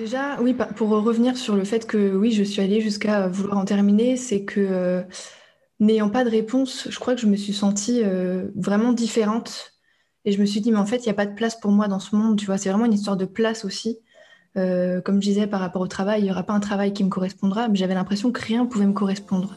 Déjà, oui, pour revenir sur le fait que oui, je suis allée jusqu'à vouloir en terminer, c'est que euh, n'ayant pas de réponse, je crois que je me suis sentie euh, vraiment différente. Et je me suis dit, mais en fait, il n'y a pas de place pour moi dans ce monde, tu vois, c'est vraiment une histoire de place aussi. Euh, comme je disais par rapport au travail, il n'y aura pas un travail qui me correspondra, mais j'avais l'impression que rien pouvait me correspondre.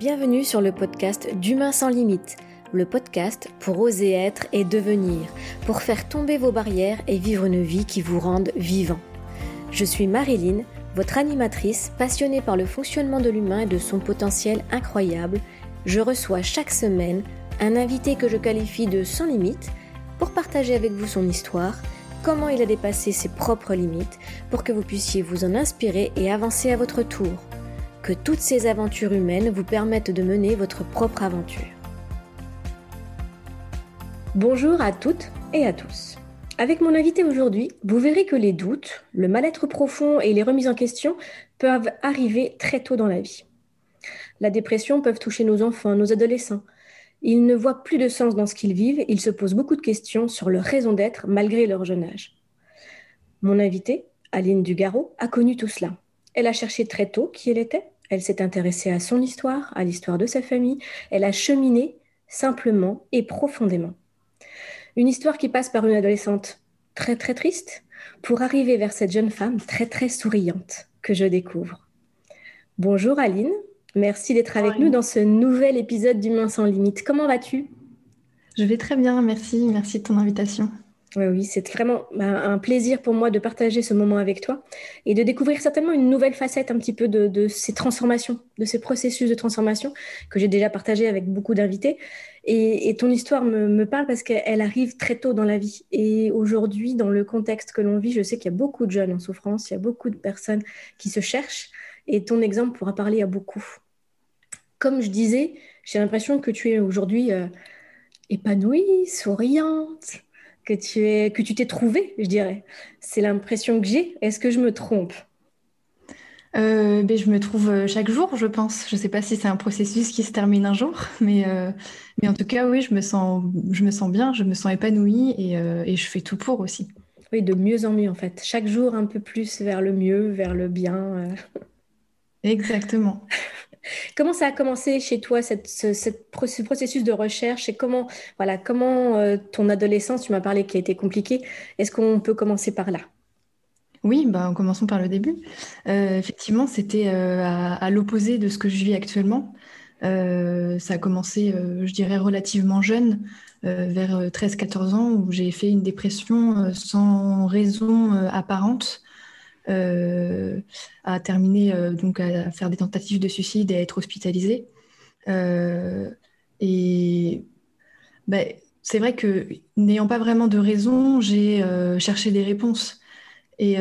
Bienvenue sur le podcast d'Humain sans limite le podcast pour oser être et devenir, pour faire tomber vos barrières et vivre une vie qui vous rende vivant. Je suis Marilyn, votre animatrice passionnée par le fonctionnement de l'humain et de son potentiel incroyable. Je reçois chaque semaine un invité que je qualifie de sans limite pour partager avec vous son histoire, comment il a dépassé ses propres limites pour que vous puissiez vous en inspirer et avancer à votre tour. Que toutes ces aventures humaines vous permettent de mener votre propre aventure. Bonjour à toutes et à tous. Avec mon invité aujourd'hui, vous verrez que les doutes, le mal-être profond et les remises en question peuvent arriver très tôt dans la vie. La dépression peut toucher nos enfants, nos adolescents. Ils ne voient plus de sens dans ce qu'ils vivent, ils se posent beaucoup de questions sur leur raison d'être malgré leur jeune âge. Mon invité, Aline Dugaro, a connu tout cela. Elle a cherché très tôt qui elle était, elle s'est intéressée à son histoire, à l'histoire de sa famille, elle a cheminé simplement et profondément. Une histoire qui passe par une adolescente très très triste pour arriver vers cette jeune femme très très souriante que je découvre. Bonjour Aline, merci d'être avec nous dans ce nouvel épisode d'Humain sans limite. Comment vas-tu? Je vais très bien, merci, merci de ton invitation. Oui, oui, c'est vraiment bah, un plaisir pour moi de partager ce moment avec toi et de découvrir certainement une nouvelle facette un petit peu de, ces transformations, de ces processus de transformation que j'ai déjà partagé avec beaucoup d'invités. Et, ton histoire me, parle parce qu'elle arrive très tôt dans la vie. Et aujourd'hui, dans le contexte que l'on vit, je sais qu'il y a beaucoup de jeunes en souffrance, il y a beaucoup de personnes qui se cherchent et ton exemple pourra parler à beaucoup. Comme je disais, j'ai l'impression que tu es aujourd'hui euh, épanouie, souriante que tu es, que tu t'es trouvé, je dirais. C'est l'impression que j'ai. Est-ce que je me trompe? Euh, ben, je me trouve euh, chaque jour, je pense. Je ne sais pas si c'est un processus qui se termine un jour, mais, euh, mais en tout cas, oui, je me sens, je me sens bien, je me sens épanouie et, et, je fais tout pour aussi. Oui, de mieux en mieux en fait. Chaque jour un peu plus vers le mieux, vers le bien. Exactement. Comment ça a commencé chez toi, cette, ce, processus de recherche et comment, voilà, comment euh, ton adolescence, tu m'as parlé qui a été compliquée, est-ce qu'on peut commencer par là? Oui, bah, commençons par le début. Euh, effectivement, c'était euh, à, l'opposé de ce que je vis actuellement. ça a commencé, je dirais, relativement jeune, vers 13-14 ans, où j'ai fait une dépression sans raison apparente. Euh, à terminer, euh, donc à faire des tentatives de suicide et à être hospitalisé. Euh, et ben, c'est vrai que n'ayant pas vraiment de raison, j'ai cherché des réponses. Et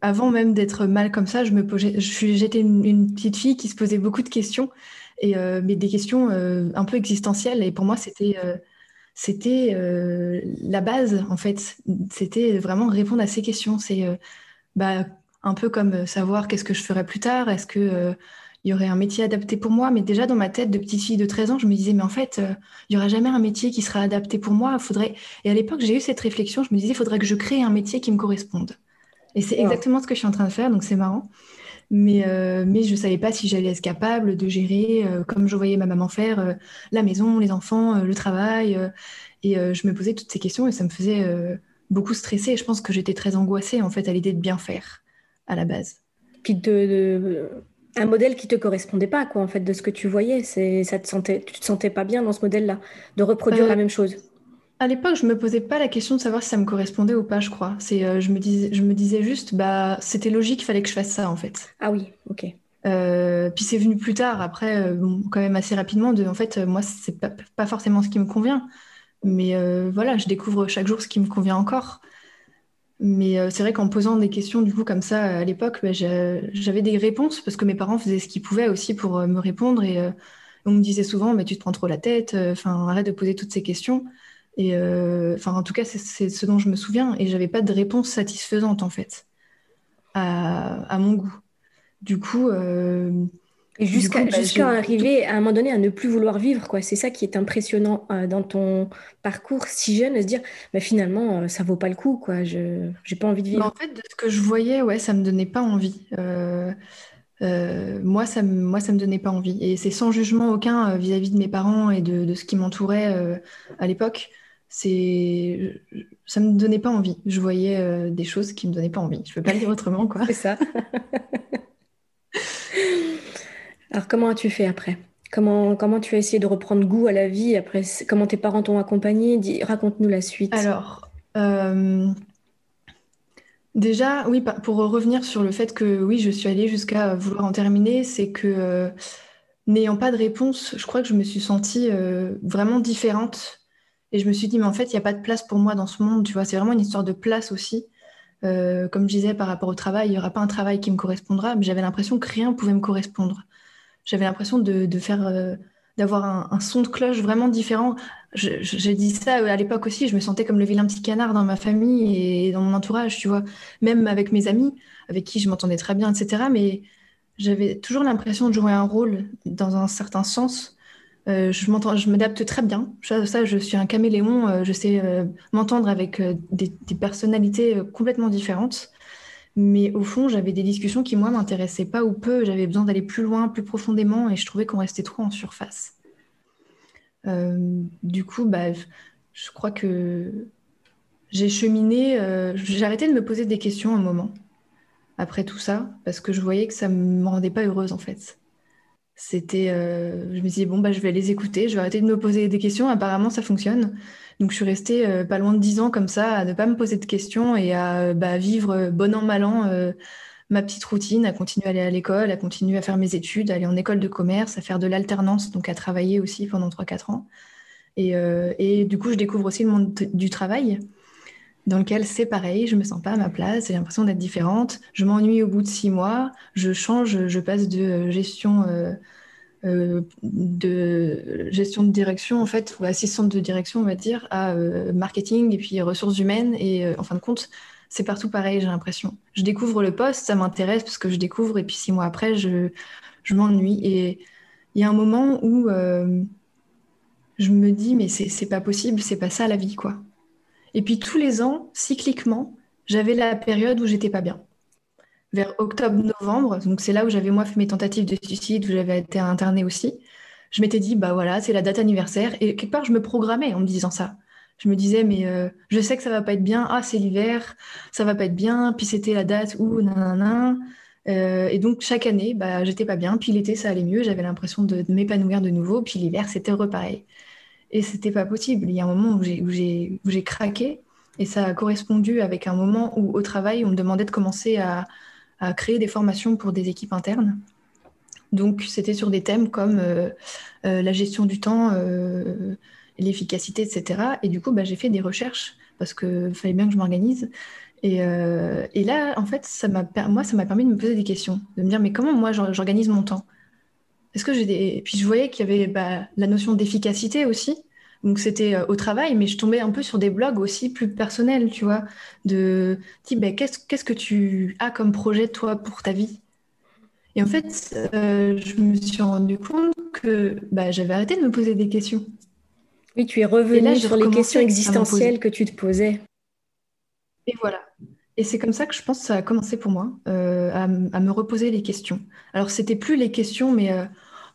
avant même d'être mal comme ça, je me j'étais une, une, petite fille qui se posait beaucoup de questions, et, mais des questions un peu existentielles. Et pour moi, c'était c'était euh, la base, en fait. C'était vraiment répondre à ces questions. C'est euh, bah, un peu comme euh, savoir qu'est-ce que je ferais plus tard, est-ce qu'il y aurait un métier adapté pour moi? Mais déjà, dans ma tête de petite fille de 13 ans, je me disais, mais en fait, il n'y aura jamais un métier qui sera adapté pour moi. Faudrait... Et à l'époque, j'ai eu cette réflexion, je me disais, il faudrait que je crée un métier qui me corresponde. Et c'est exactement ce que je suis en train de faire, donc c'est marrant. Mais, mais je ne savais pas si j'allais être capable de gérer, comme je voyais ma maman faire, la maison, les enfants, le travail. et je me posais toutes ces questions et ça me faisait beaucoup stresser. Et je pense que j'étais très angoissée en fait à l'idée de bien faire à la base. Te, un modèle qui te correspondait pas quoi en fait de ce que tu voyais. C'est ça te sentais, tu te sentais pas bien dans ce modèle-là de reproduire la même chose. À l'époque, je me posais pas la question de savoir si ça me correspondait ou pas, je crois. C'est, euh, je me disais, je me disais juste, bah, c'était logique, il fallait que je fasse ça, en fait. Ah oui, ok. Euh, puis c'est venu plus tard, après, euh, quand même assez rapidement, de, en fait, moi, c'est pas, pas forcément ce qui me convient. Mais voilà, je découvre chaque jour ce qui me convient encore. Mais c'est vrai qu'en posant des questions, du coup, comme ça, à l'époque, bah, j'avais des réponses, parce que mes parents faisaient ce qu'ils pouvaient aussi pour me répondre. Et on me disait souvent, mais tu te prends trop la tête, enfin, arrête de poser toutes ces questions. Et euh, enfin, en tout cas, c'est ce dont je me souviens. Et j'avais pas de réponse satisfaisante en fait à, à, mon goût. Du coup. Et jusqu'à bah, arriver à un moment donné à ne plus vouloir vivre, quoi. C'est ça qui est impressionnant dans ton parcours si jeune, à se dire, bah, finalement, ça vaut pas le coup, quoi. Je n'ai pas envie de vivre. en fait, de ce que je voyais, ouais, ça me donnait pas envie. moi, ça me, moi, ça me donnait pas envie. Et c'est sans jugement aucun vis-à-vis de mes parents et de, de ce qui m'entourait à l'époque c'est ça me donnait pas envie. Je voyais euh, des choses qui me donnaient pas envie. Je peux pas le dire autrement, quoi. c'est ça. Alors comment as-tu fait après? Comment, comment tu as essayé de reprendre goût à la vie après Comment tes parents t'ont accompagné? Raconte-nous la suite. Alors, euh, déjà, oui, pour revenir sur le fait que oui, je suis allée jusqu'à vouloir en terminer, c'est que euh, n'ayant pas de réponse, je crois que je me suis sentie vraiment différente et je me suis dit, mais en fait, il n'y a pas de place pour moi dans ce monde, tu vois. C'est vraiment une histoire de place aussi. Euh, comme je disais par rapport au travail, il n'y aura pas un travail qui me correspondra, mais j'avais l'impression que rien pouvait me correspondre. J'avais l'impression de, faire, euh, d'avoir un, son de cloche vraiment différent. J'ai dit ça à l'époque aussi, je me sentais comme le vilain petit canard dans ma famille et dans mon entourage, tu vois. Même avec mes amis, avec qui je m'entendais très bien, etc. Mais j'avais toujours l'impression de jouer un rôle dans un certain sens euh, je m'adapte très bien. Ça, je suis un caméléon. Euh, je sais euh, m'entendre avec des, personnalités complètement différentes. Mais au fond, j'avais des discussions qui, moi, m'intéressaient pas ou peu. J'avais besoin d'aller plus loin, plus profondément, et je trouvais qu'on restait trop en surface. du coup, bah, je crois que j'ai cheminé. j'ai arrêté de me poser des questions un moment après tout ça, parce que je voyais que ça me rendait pas heureuse, en fait. C'était, euh, je me disais, bon, bah, je vais les écouter, je vais arrêter de me poser des questions. Apparemment, ça fonctionne. Donc, je suis restée euh, pas loin de dix ans comme ça, à ne pas me poser de questions et à bah, vivre bon an, mal an euh, ma petite routine, à continuer à aller à l'école, à continuer à faire mes études, à aller en école de commerce, à faire de l'alternance, donc à travailler aussi pendant 3-4 ans. Et, et, du coup, je découvre aussi le monde du travail dans lequel c'est pareil, je me sens pas à ma place, j'ai l'impression d'être différente, je m'ennuie au bout de six mois, je change, je passe de gestion euh, euh, de gestion de direction en fait ou assistante de direction on va dire à euh, marketing et puis ressources humaines et en fin de compte c'est partout pareil j'ai l'impression. Je découvre le poste, ça m'intéresse parce que je découvre et puis six mois après je, je m'ennuie et il y a un moment où je me dis mais c'est pas possible, c'est pas ça la vie quoi. Et puis tous les ans, cycliquement, j'avais la période où j'étais pas bien. Vers octobre-novembre, donc c'est là où j'avais moi fait mes tentatives de suicide, où j'avais été internée aussi. Je m'étais dit, bah voilà, c'est la date anniversaire. Et quelque part, je me programmais en me disant ça. Je me disais, mais euh, je sais que ça va pas être bien. Ah, c'est l'hiver, ça va pas être bien. Puis c'était la date où, nanana. Euh, et donc chaque année, bah, j'étais pas bien. Puis l'été, ça allait mieux. J'avais l'impression de, de m'épanouir de nouveau. Puis l'hiver, c'était repareil. Et c'était pas possible. Il y a un moment où j'ai craqué et ça a correspondu avec un moment où au travail, on me demandait de commencer à, créer des formations pour des équipes internes. Donc c'était sur des thèmes comme euh, euh, la gestion du temps, euh, l'efficacité, etc. Et du coup, bah, j'ai fait des recherches parce qu'il fallait bien que je m'organise. Et, là, en fait, moi, ça m'a permis de me poser des questions, de me dire, mais comment moi j'organise mon temps? Est-ce que j'ai des... Puis je voyais qu'il y avait bah, la notion d'efficacité aussi. Donc c'était euh, au travail, mais je tombais un peu sur des blogs aussi plus personnels, tu vois, de type, bah, qu'est-ce, que tu as comme projet, toi, pour ta vie? Et en fait, euh, je me suis rendu compte que bah, j'avais arrêté de me poser des questions. Oui, tu es revenu sur les questions existentielles que tu te posais. Et voilà. Et c'est comme ça que je pense que ça a commencé pour moi, euh, à, me reposer les questions. Alors, c'était plus les questions, mais euh,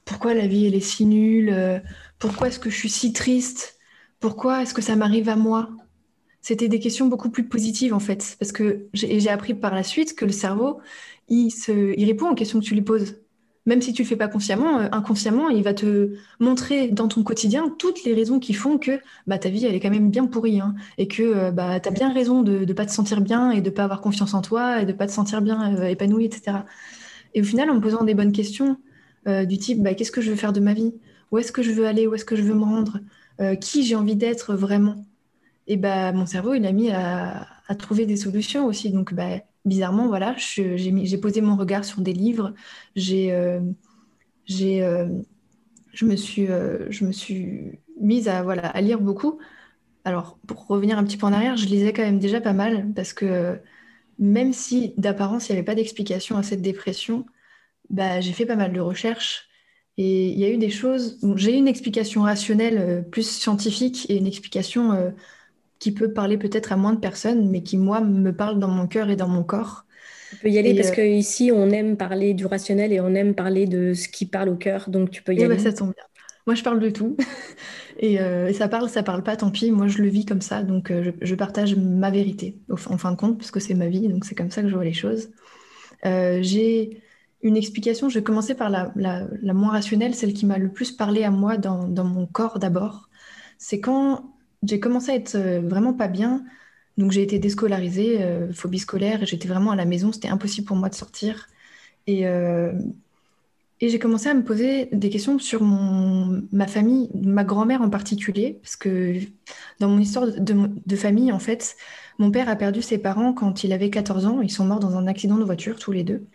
pourquoi la vie, elle est si nulle euh, Pourquoi est-ce que je suis si triste Pourquoi est-ce que ça m'arrive à moi? C'était des questions beaucoup plus positives, en fait. Parce que j'ai appris par la suite que le cerveau, il, répond aux questions que tu lui poses même si tu le fais pas consciemment, euh, inconsciemment, il va te montrer dans ton quotidien toutes les raisons qui font que bah, ta vie, elle est quand même bien pourrie, hein, et que euh, bah, tu as bien raison de ne pas te sentir bien et de pas avoir confiance en toi et de pas te sentir bien euh, épanoui, etc. Et au final, en me posant des bonnes questions du type, bah, qu'est-ce que je veux faire de ma vie? Où est-ce que je veux aller? Où est-ce que je veux me rendre? Qui j'ai envie d'être vraiment? Et bah, mon cerveau, il a mis à, à trouver des solutions aussi. Donc, bah, bizarrement, voilà, j'ai posé mon regard sur des livres, j'ai, euh, euh, je, me suis, euh, je me suis mise à, voilà, à lire beaucoup. Alors, pour revenir un petit peu en arrière, je lisais quand même déjà pas mal parce que même si d'apparence il n'y avait pas d'explication à cette dépression, bah, j'ai fait pas mal de recherches et il y a eu des choses. J'ai eu une explication rationnelle plus scientifique et une explication qui peut parler peut-être à moins de personnes, mais qui moi me parle dans mon cœur et dans mon corps. Tu peux y aller parce qu'ici on aime parler du rationnel et on aime parler de ce qui parle au cœur, donc tu peux y bah, aller. ça tombe bien. Moi, je parle de tout. Euh, et, ça parle, ça parle pas, tant pis. Moi, je le vis comme ça. Donc, euh, je, partage ma vérité, en fin de compte, parce que c'est ma vie. Donc, c'est comme ça que je vois les choses. Euh, j'ai une explication. Je vais commencer par la, moins rationnelle, celle qui m'a le plus parlé à moi dans, mon corps d'abord. C'est quand j'ai commencé à être vraiment pas bien. Donc, j'ai été déscolarisée, phobie scolaire, et j'étais vraiment à la maison. C'était impossible pour moi de sortir. Et et j'ai commencé à me poser des questions sur mon, ma famille, ma grand-mère en particulier, parce que dans mon histoire de, famille, en fait, mon père a perdu ses parents quand il avait 14 ans. Ils sont morts dans un accident de voiture, tous les deux.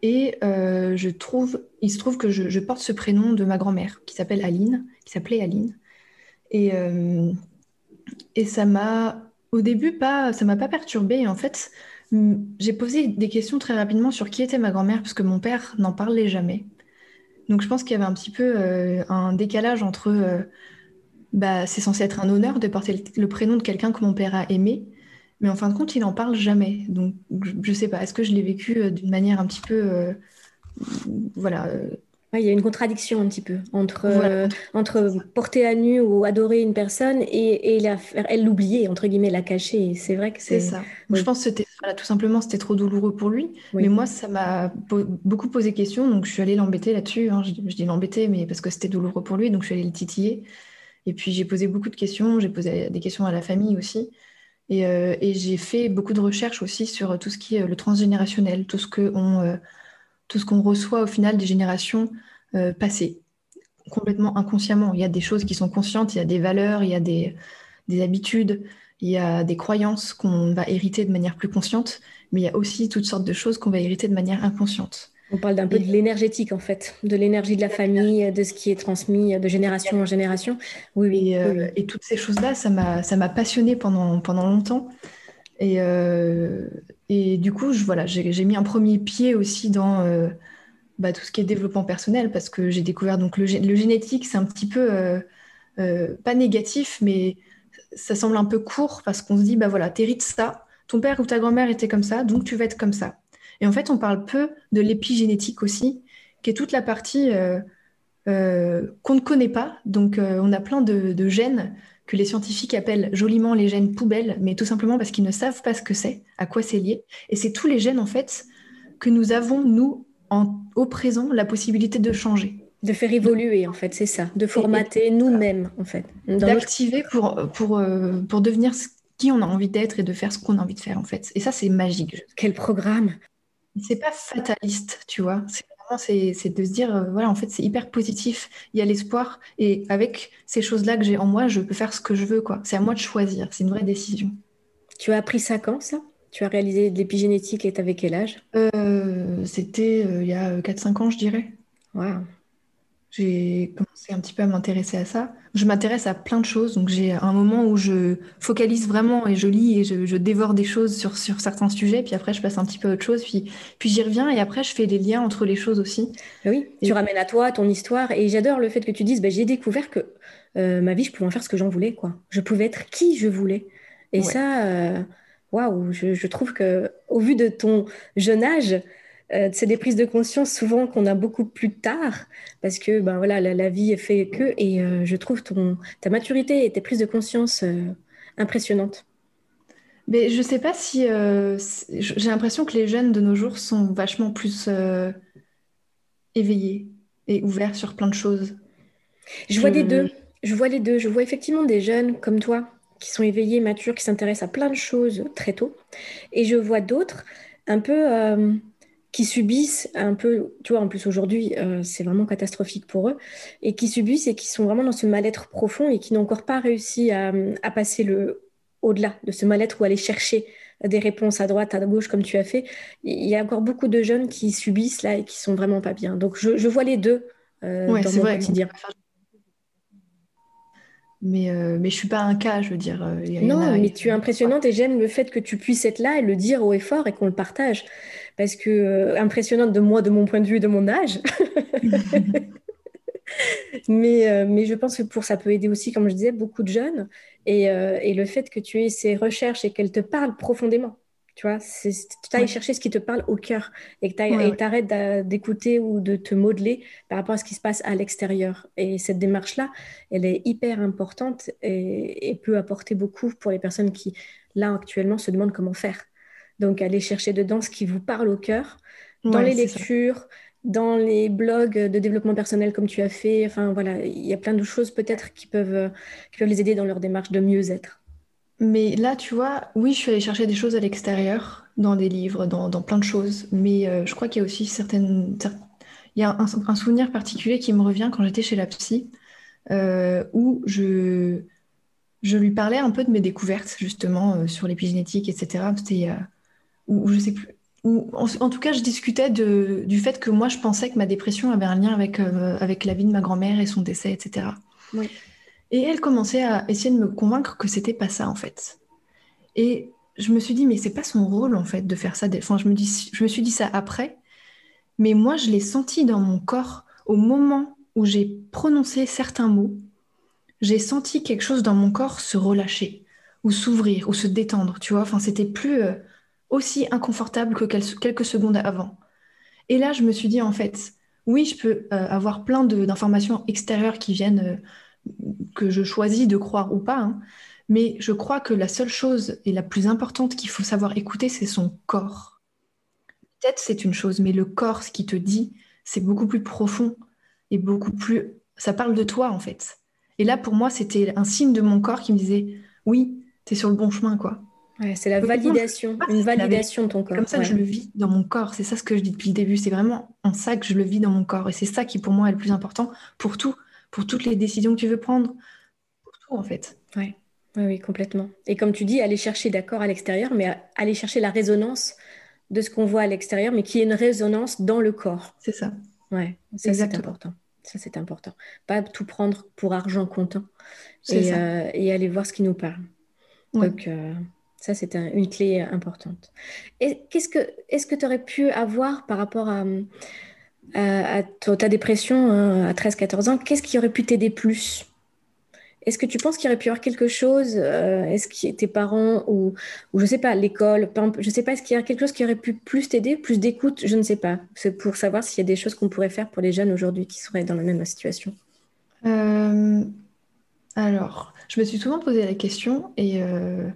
Et euh, je trouve, il se trouve que je, porte ce prénom de ma grand-mère, qui s'appelle Aline, qui s'appelait Aline. Et, euh, et ça m'a, au début, pas, ça m'a pas perturbée. En fait, j'ai posé des questions très rapidement sur qui était ma grand-mère, parce que mon père n'en parlait jamais. Donc je pense qu'il y avait un petit peu euh, un décalage entre... Euh, bah, c'est censé être un honneur de porter le, prénom de quelqu'un que mon père a aimé, mais en fin de compte, il n'en parle jamais. Donc je ne sais pas, est-ce que je l'ai vécu d'une manière un petit peu... voilà il y a une contradiction un petit peu entre, euh, entre porter à nu ou adorer une personne et, et la faire, elle l'oublier, entre guillemets, la cacher. C'est vrai que c'est. ça. Je pense que c'était, tout simplement, c'était trop douloureux pour lui. Mais moi, ça m'a beaucoup posé question. Donc, je suis allée l'embêter là-dessus. Hein. Je, dis l'embêter, mais parce que c'était douloureux pour lui. Donc, je suis allée le titiller. Et puis, j'ai posé beaucoup de questions. J'ai posé des questions à la famille aussi. Et, euh, et j'ai fait beaucoup de recherches aussi sur tout ce qui est le transgénérationnel, tout ce que on. Euh, tout ce qu'on reçoit au final des générations euh, passées, complètement inconsciemment. Il y a des choses qui sont conscientes, il y a des valeurs, il y a des, habitudes, il y a des croyances qu'on va hériter de manière plus consciente, mais il y a aussi toutes sortes de choses qu'on va hériter de manière inconsciente. On parle d'un peu de l'énergétique en fait, de l'énergie de la famille, de ce qui est transmis de génération en génération. Oui, oui. Euh, et, toutes ces choses-là, ça m'a, ça m'a passionné pendant, pendant longtemps. Et, euh, et du coup, voilà, j'ai mis un premier pied aussi dans euh, bah, tout ce qui est développement personnel parce que j'ai découvert donc le, génétique, c'est un petit peu euh, pas négatif, mais ça semble un peu court parce qu'on se dit, bah voilà, t'hérites ça, ton père ou ta grand-mère était comme ça, donc tu vas être comme ça. Et en fait, on parle peu de l'épigénétique aussi, qui est toute la partie qu'on ne connaît pas. Donc, on a plein de, de gènes que les scientifiques appellent joliment les gènes poubelles, mais tout simplement parce qu'ils ne savent pas ce que c'est, à quoi c'est lié. Et c'est tous les gènes, en fait, que nous avons, nous, en, au présent, la possibilité de changer. De faire évoluer, en fait, c'est ça. De formater nous-mêmes, en fait. D'activer pour, pour, euh, pour devenir qui on a envie d'être et de faire ce qu'on a envie de faire, en fait. Et ça, c'est magique. Quel programme C'est pas fataliste, tu vois. C'est c'est de se dire, euh, voilà, en fait, c'est hyper positif, il y a l'espoir, et avec ces choses-là que j'ai en moi, je peux faire ce que je veux, quoi. C'est à moi de choisir, c'est une vraie décision. Tu as appris ça quand, ça? Tu as réalisé de l'épigénétique et avec quel âge? Euh, C'était euh, il y a 4-5 ans, je dirais. Waouh j'ai commencé un petit peu à m'intéresser à ça. Je m'intéresse à plein de choses, donc j'ai un moment où je focalise vraiment et je lis et je, dévore des choses sur, sur certains sujets, puis après je passe un petit peu à autre chose, puis, puis j'y reviens et après je fais les liens entre les choses aussi. Oui, tu ramènes à toi ton histoire et j'adore le fait que tu dises, bah, j'ai découvert que euh, ma vie, je pouvais en faire ce que j'en voulais, quoi. Je pouvais être qui je voulais. Et ça, euh, waouh, je, je, trouve que au vu de ton jeune âge, euh, c'est des prises de conscience souvent qu'on a beaucoup plus tard parce que ben voilà la, vie fait que et euh, je trouve ton ta maturité et tes prises de conscience euh, impressionnantes. Mais je sais pas si j'ai l'impression que les jeunes de nos jours sont vachement plus éveillés et ouverts sur plein de choses. Je, vois les deux. Je vois les deux. Je vois effectivement des jeunes comme toi qui sont éveillés, matures, qui s'intéressent à plein de choses très tôt, et je vois d'autres un peu qui subissent un peu, tu vois, en plus aujourd'hui, euh, c'est vraiment catastrophique pour eux, et qui subissent et qui sont vraiment dans ce mal-être profond et qui n'ont encore pas réussi à, passer le au-delà de ce mal-être ou aller chercher des réponses à droite, à gauche, comme tu as fait. Il y a encore beaucoup de jeunes qui subissent là et qui sont vraiment pas bien. Donc je, vois les deux euh, dans mon quotidien. Mais, euh, mais je suis pas un cas, je veux dire. Euh, non, mais tu es impressionnante et j'aime le fait que tu puisses être là et le dire haut et fort et qu'on le partage. Parce que euh, impressionnante de moi, de mon point de vue et de mon âge. mais, mais je pense que pour ça peut aider aussi, comme je disais, beaucoup de jeunes. Et, et le fait que tu aies ces recherches et qu'elles te parlent profondément. Tu vois, tu ailles chercher ce qui te parle au cœur et que tu arrêtes d'écouter ou de te modeler par rapport à ce qui se passe à l'extérieur. Et cette démarche-là, elle est hyper importante et, peut apporter beaucoup pour les personnes qui, là, actuellement, se demandent comment faire. Donc, aller chercher dedans ce qui vous parle au cœur, dans les lectures, dans les blogs de développement personnel comme tu as fait. Enfin, voilà, il y a plein de choses peut-être qui peuvent, qui peuvent les aider dans leur démarche de mieux-être. Mais là, tu vois, oui, je suis allée chercher des choses à l'extérieur, dans des livres, dans, plein de choses. Mais euh, je crois qu'il y a aussi certaines. Il y a un, souvenir particulier qui me revient quand j'étais chez la psy, euh, où je, lui parlais un peu de mes découvertes, justement, euh, sur l'épigénétique, etc. C'était. je sais plus. en, tout cas, je discutais du fait que moi, je pensais que ma dépression avait un lien avec, avec la vie de ma grand-mère et son décès, etc. Oui. Et elle commençait à essayer de me convaincre que c'était pas ça en fait. Et je me suis dit mais c'est pas son rôle en fait de faire ça. Enfin je me dis, je me suis dit ça après, mais moi je l'ai senti dans mon corps au moment où j'ai prononcé certains mots. J'ai senti quelque chose dans mon corps se relâcher ou s'ouvrir ou se détendre. Tu vois, enfin c'était plus euh, aussi inconfortable que quelques secondes avant. Et là je me suis dit en fait oui je peux euh, avoir plein d'informations extérieures qui viennent euh, que je choisis de croire ou pas. Hein. Mais je crois que la seule chose et la plus importante qu'il faut savoir écouter, c'est son corps. Peut-être c'est une chose, mais le corps, ce qui te dit, c'est beaucoup plus profond et beaucoup plus... Ça parle de toi, en fait. Et là, pour moi, c'était un signe de mon corps qui me disait, oui, tu es sur le bon chemin, quoi. c'est la validation, une validation de ton corps. Comme ça que je le vis dans mon corps. C'est ça ce que je dis depuis le début. C'est vraiment en ça que je le vis dans mon corps. Et c'est ça qui, pour moi, est le plus important pour tout pour toutes les décisions que tu veux prendre, pour tout en fait. Ouais. Oui, oui, complètement. Et comme tu dis, aller chercher d'accord à l'extérieur, mais aller chercher la résonance de ce qu'on voit à l'extérieur, mais qui est une résonance dans le corps. C'est ça. Ouais, ça c'est important. Ça c'est important. Pas tout prendre pour argent comptant et, euh, et, aller voir ce qui nous parle. Donc euh, ça c'est une clé importante. Et qu'est-ce que est-ce que tu aurais pu avoir par rapport à à ta dépression hein, à 13-14 ans, qu'est-ce qui aurait pu t'aider plus? Est-ce que tu penses qu'il aurait pu y avoir quelque chose euh, Est-ce que tes parents ou, ou je sais pas, l'école, je sais pas, est-ce qu'il y a quelque chose qui aurait pu plus t'aider, plus d'écoute? Je ne sais pas. C'est pour savoir s'il y a des choses qu'on pourrait faire pour les jeunes aujourd'hui qui seraient dans la même situation. Euh, alors, je me suis souvent posé la question et euh,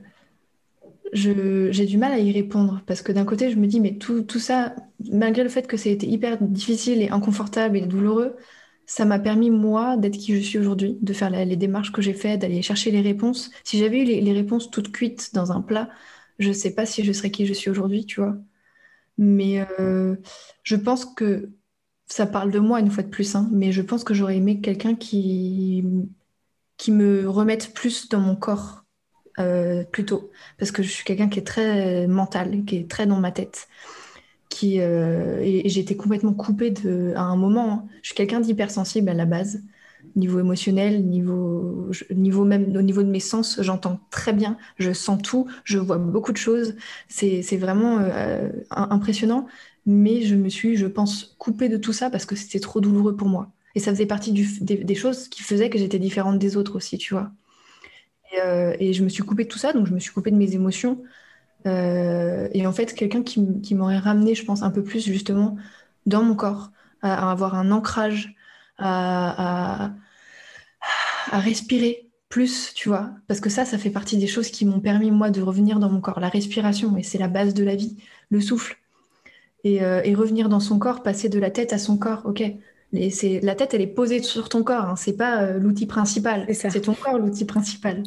j'ai du mal à y répondre parce que d'un côté, je me dis, mais tout, tout ça, malgré le fait que ça a été hyper difficile et inconfortable et douloureux, ça m'a permis, moi, d'être qui je suis aujourd'hui, de faire les démarches que j'ai faites, d'aller chercher les réponses. Si j'avais eu les, réponses toutes cuites dans un plat, je sais pas si je serais qui je suis aujourd'hui, tu vois. Mais euh, je pense que ça parle de moi une fois de plus, hein, mais je pense que j'aurais aimé quelqu'un qui, qui me remette plus dans mon corps euh, plutôt, parce que je suis quelqu'un qui est très mental, qui est très dans ma tête. Qui, euh, et, j'ai été complètement coupée de, à un moment. Hein. Je suis quelqu'un d'hypersensible à la base, niveau émotionnel, niveau, niveau même au niveau de mes sens, j'entends très bien, je sens tout, je vois beaucoup de choses. C'est vraiment euh, impressionnant, mais je me suis, je pense, coupée de tout ça parce que c'était trop douloureux pour moi. Et ça faisait partie du, des, choses qui faisaient que j'étais différente des autres aussi, tu vois. Euh, et, je me suis coupée de tout ça, donc je me suis coupée de mes émotions. Euh, et en fait, quelqu'un qui, m'aurait ramené, je pense, un peu plus justement dans mon corps, à, avoir un ancrage, à, respirer plus, tu vois. Parce que ça, ça fait partie des choses qui m'ont permis, moi, de revenir dans mon corps. La respiration, et c'est la base de la vie, le souffle. Et, euh, et, revenir dans son corps, passer de la tête à son corps, ok, la tête, elle est posée sur ton corps, hein. c'est pas euh, l'outil principal. C'est ton corps l'outil principal.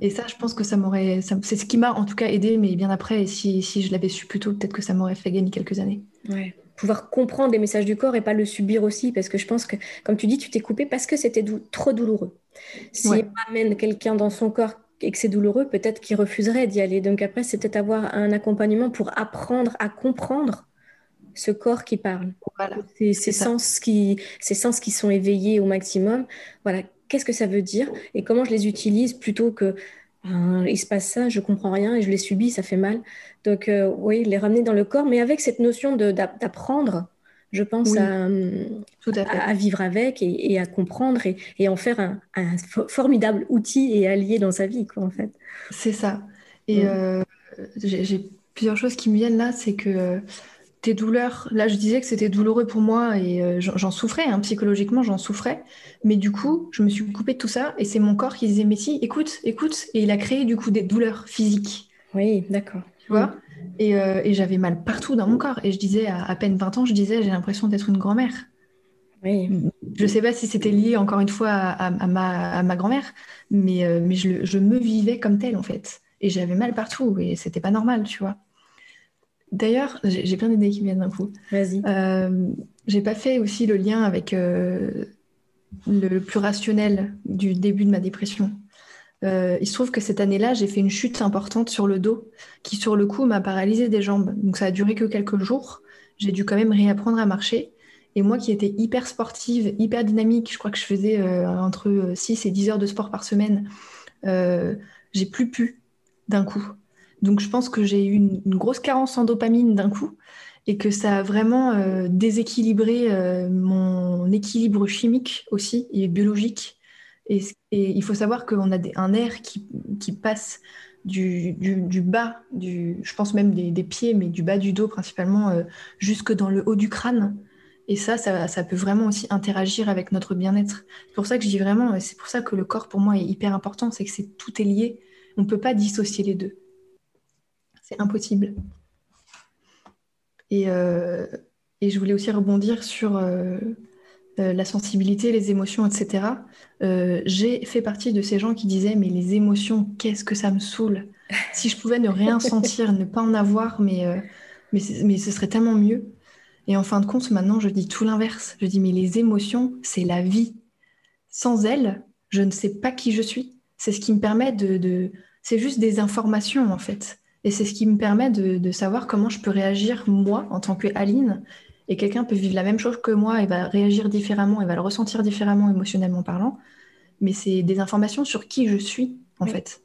et ça, je pense que ça m'aurait. C'est ce qui m'a en tout cas aidé, mais bien après, si, si je l'avais su plus tôt, peut-être que ça m'aurait fait gagner quelques années. Ouais. Pouvoir comprendre les messages du corps et pas le subir aussi, parce que je pense que, comme tu dis, tu t'es coupé parce que c'était trop douloureux. Si on amène quelqu'un dans son corps et que c'est douloureux, peut-être qu'il refuserait d'y aller. Donc après, c'est peut-être avoir un accompagnement pour apprendre à comprendre ce corps qui parle. Voilà. Ces, sens qui, ces sens qui sont éveillés au maximum. Voilà. qu'est-ce que ça veut dire et comment je les utilise plutôt que ben, il se passe ça, je comprends rien et je l'ai subi, ça fait mal. Donc euh, oui, les ramener dans le corps, mais avec cette notion d'apprendre, je pense à, à, vivre avec et, à comprendre et, en faire un, formidable outil et allié dans sa vie, quoi, en fait. C'est ça. Et euh, j'ai plusieurs choses qui me viennent là, c'est que euh, tes douleurs, là je disais que c'était douloureux pour moi et euh, j'en souffrais, hein, psychologiquement j'en souffrais, mais du coup je me suis coupée de tout ça et c'est mon corps qui disait mais si, écoute, écoute, et il a créé du coup des douleurs physiques. Oui, d'accord. Tu vois? Et, et j'avais mal partout dans mon corps et je disais à, à peine 20 ans, je disais j'ai l'impression d'être une grand-mère. Oui. Je ne sais pas si c'était lié encore une fois à, ma, à ma grand-mère, mais, mais je, je me vivais comme telle en fait et j'avais mal partout et c'était pas normal, tu vois. D'ailleurs, j'ai plein d'idées qui viennent d'un coup. Vas-y. Euh, j'ai pas fait aussi le lien avec euh, le, plus rationnel du début de ma dépression. Euh, il se trouve que cette année-là, j'ai fait une chute importante sur le dos qui, sur le coup, m'a paralysé des jambes. Donc ça a duré que quelques jours. J'ai dû quand même réapprendre à marcher. Et moi qui étais hyper sportive, hyper dynamique, je crois que je faisais entre 6 et 10 heures de sport par semaine, j'ai plus pu d'un coup. Donc je pense que j'ai eu une, grosse carence en dopamine d'un coup et que ça a vraiment euh, déséquilibré euh, mon équilibre chimique aussi et biologique. Et, il faut savoir qu'on a un air qui, passe du, bas, du, je pense même des, pieds, mais du bas du dos principalement, euh, jusque dans le haut du crâne. Et ça, ça, peut vraiment aussi interagir avec notre bien-être. C'est pour ça que je dis vraiment, c'est pour ça que le corps pour moi est hyper important, c'est que tout est lié. On ne peut pas dissocier les deux. C'est impossible. Et, euh, et, je voulais aussi rebondir sur euh, euh, la sensibilité, les émotions, etc. J'ai fait partie de ces gens qui disaient Mais les émotions, qu'est-ce que ça me saoule Si je pouvais ne rien sentir, ne pas en avoir, mais, mais, mais ce serait tellement mieux. Et en fin de compte, maintenant, je dis tout l'inverse. Je dis Mais les émotions, c'est la vie. Sans elles, je ne sais pas qui je suis. C'est ce qui me permet de, c'est juste des informations en fait. Et c'est ce qui me permet de, savoir comment je peux réagir moi en tant que Aline. Et quelqu'un peut vivre la même chose que moi et va réagir différemment et va le ressentir différemment émotionnellement parlant. Mais c'est des informations sur qui je suis en fait.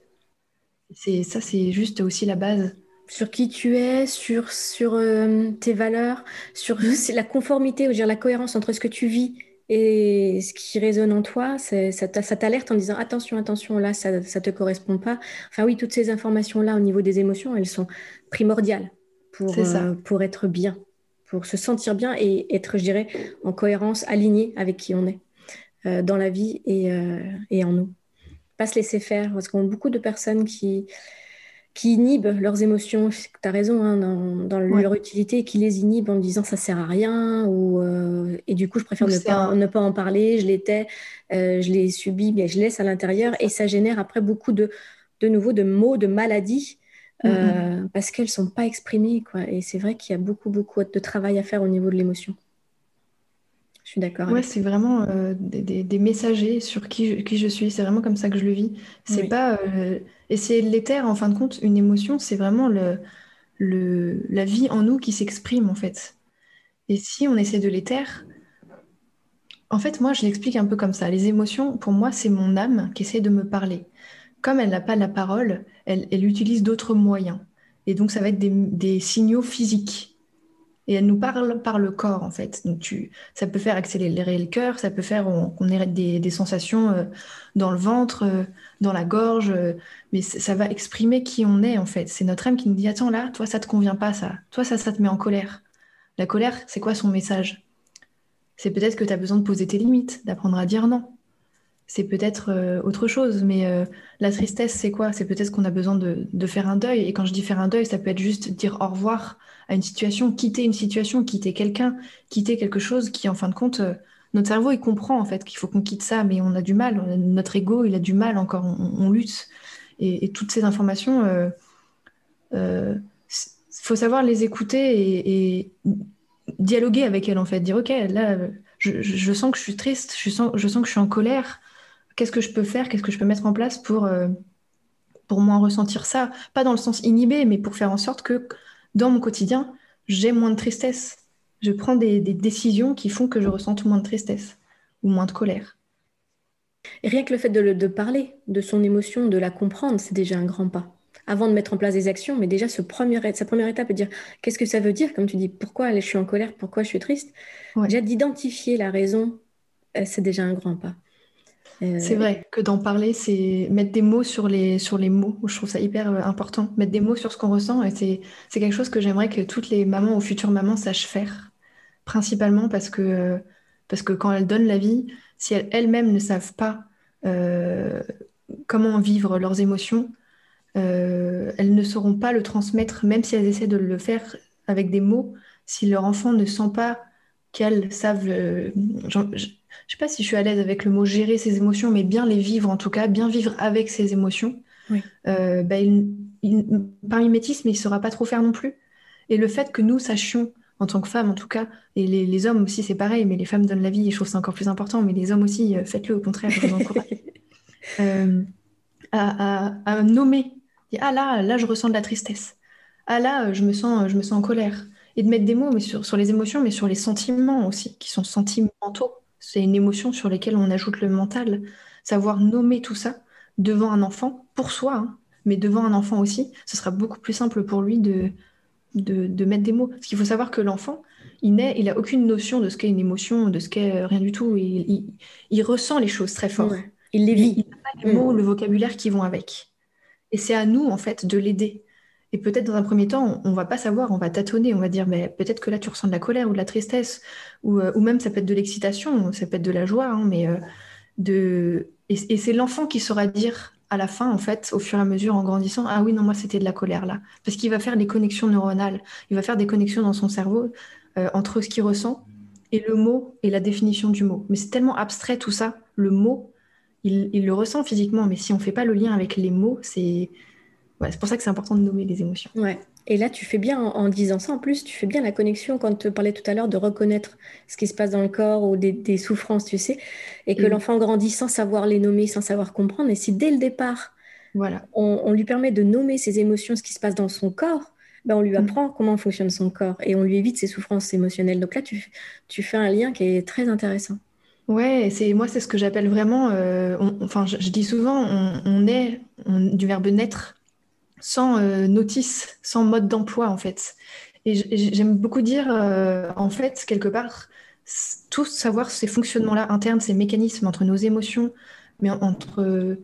C'est ça, c'est juste aussi la base. Sur qui tu es, sur, sur euh, tes valeurs, sur la conformité, ou dire la cohérence entre ce que tu vis et ce qui résonne en toi, ça t'alerte en disant attention, attention, là, ça ne te correspond pas. Enfin oui, toutes ces informations-là au niveau des émotions, elles sont primordiales pour, euh, pour être bien, pour se sentir bien et être, je dirais, en cohérence, aligné avec qui on est euh, dans la vie et, euh, et en nous. Pas se laisser faire, parce qu'on a beaucoup de personnes qui, qui inhibent leurs émotions. Tu as raison, hein, dans, leur utilité, qui les inhibent en disant ça sert à rien, ou, euh, et du coup, je préfère ne pas, ne pas, en parler, je l'étais, euh, je l'ai subi, mais je laisse à l'intérieur, et ça génère après beaucoup de, de nouveau de mots, de maladies, euh, parce qu'elles ne sont pas exprimées. Quoi. Et c'est vrai qu'il y a beaucoup, beaucoup de travail à faire au niveau de l'émotion. Je suis d'accord. Ouais, c'est vraiment des, des, messagers sur qui je, qui je suis. C'est vraiment comme ça que je le vis. C'est pas et c'est l'éther, en fin de compte, une émotion, c'est vraiment le, la vie en nous qui s'exprime, en fait. Et si on essaie de l'éther, en fait, moi, je l'explique un peu comme ça. Les émotions, pour moi, c'est mon âme qui essaie de me parler. Comme elle n'a pas la parole, elle, utilise d'autres moyens. Et donc, ça va être des signaux physiques et elle nous parle par le corps en fait. Tu, ça peut faire accélérer le cœur, ça peut faire qu'on ait des, des, sensations euh, dans le ventre, euh, dans la gorge, euh, mais ça va exprimer qui on est en fait. C'est notre âme qui nous dit attends là, toi ça te convient pas ça, toi ça ça te met en colère. La colère, c'est quoi son message? C'est peut-être que tu as besoin de poser tes limites, d'apprendre à dire non. C'est peut-être autre chose, mais la tristesse, c'est quoi? C'est peut-être qu'on a besoin de, faire un deuil. Et quand je dis faire un deuil, ça peut être juste dire au revoir à une situation, quitter une situation, quitter quelqu'un, quitter quelque chose qui, en fin de compte, euh, notre cerveau, il comprend en fait qu'il faut qu'on quitte ça, mais on a du mal, notre ego, il a du mal encore, on, lutte. Et, toutes ces informations, il euh, euh, faut savoir les écouter et, dialoguer avec elles en fait, dire ok, là, je, sens que je suis triste, je sens, je sens que je suis en colère, qu'est-ce que je peux faire, qu'est-ce que je peux mettre en place pour, pour moins ressentir ça, pas dans le sens inhibé, mais pour faire en sorte que dans mon quotidien, j'ai moins de tristesse. Je prends des, décisions qui font que je ressente moins de tristesse ou moins de colère. Et rien que le fait de, parler de son émotion, de la comprendre, c'est déjà un grand pas. Avant de mettre en place des actions, mais déjà ce premier, sa première étape est de dire qu'est-ce que ça veut dire, comme tu dis, pourquoi je suis en colère, pourquoi je suis triste? Déjà d'identifier la raison, euh, c'est déjà un grand pas. Euh, c'est vrai que d'en parler, c'est mettre des mots sur les, sur les mots. Je trouve ça hyper euh, important. Mettre des mots sur ce qu'on ressent. C'est, quelque chose que j'aimerais que toutes les mamans ou futures mamans sachent faire. Principalement parce que, parce que quand elles donnent la vie, si elles, mêmes ne savent pas euh, comment vivre leurs émotions, elles ne sauront pas le transmettre, même si elles essaient de le faire avec des mots, si leur enfant ne sent pas qu'elles savent. Je sais pas si je suis à l'aise avec le mot gérer ses émotions, mais bien les vivre en tout cas, bien vivre avec ses émotions. Euh, bah, par mimétisme, il ne saura pas trop faire non plus. Et le fait que nous sachions, en tant que femmes en tout cas, et les, hommes aussi c'est pareil, mais les femmes donnent la vie, et je trouve ça encore plus important, mais les hommes aussi, euh, faites-le au contraire, je vous encourage. Euh, à, nommer, ah là, là je ressens de la tristesse. Ah là, je me sens, je me sens en colère. Et de mettre des mots mais sur, sur les émotions, mais sur les sentiments aussi, qui sont sentimentaux c'est une émotion sur laquelle on ajoute le mental. Savoir nommer tout ça devant un enfant, pour soi, hein, mais devant un enfant aussi, ce sera beaucoup plus simple pour lui de, de, mettre des mots. Parce qu'il faut savoir que l'enfant, il naît, il n'a aucune notion de ce qu'est une émotion, de ce qu'est euh, rien du tout. Il, il, ressent les choses très fort. Il les vit. Il n'a pas les mots, mm. le vocabulaire qui vont avec. Et c'est à nous, en fait, de l'aider. Et peut-être dans un premier temps, on, ne va pas savoir, on va tâtonner, on va dire, mais peut-être que là tu ressens de la colère ou de la tristesse, ou, euh, même ça peut être de l'excitation, ça peut être de la joie, hein, mais euh. Et, c'est l'enfant qui saura dire à la fin, en fait, au fur et à mesure, en grandissant, ah oui, non, moi c'était de la colère là. Parce qu'il va faire des connexions neuronales, il va faire des connexions dans son cerveau euh, entre ce qu'il ressent et le mot et la définition du mot. Mais c'est tellement abstrait tout ça, le mot, il le ressent physiquement, mais si on ne fait pas le lien avec les mots, c'est c'est pour ça que c'est important de nommer les émotions. Ouais. Et là, tu fais bien, en, disant ça, en plus, tu fais bien la connexion quand tu parlais tout à l'heure de reconnaître ce qui se passe dans le corps ou des, souffrances, tu sais, et que l'enfant grandit sans savoir les nommer, sans savoir comprendre. Et si dès le départ, voilà. on, lui permet de nommer ses émotions, ce qui se passe dans son corps, ben on lui mm. apprend comment fonctionne son corps et on lui évite ses souffrances émotionnelles. Donc là, tu, tu fais un lien qui est très intéressant. Ouais, c'est moi, c'est ce que j'appelle vraiment. Euh, enfin, je, dis souvent, on, est du verbe naître sans euh, notice, sans mode d'emploi en fait. Et j'aime beaucoup dire, euh, en fait, quelque part, tout savoir ces fonctionnements-là internes, ces mécanismes entre nos émotions, mais entre euh,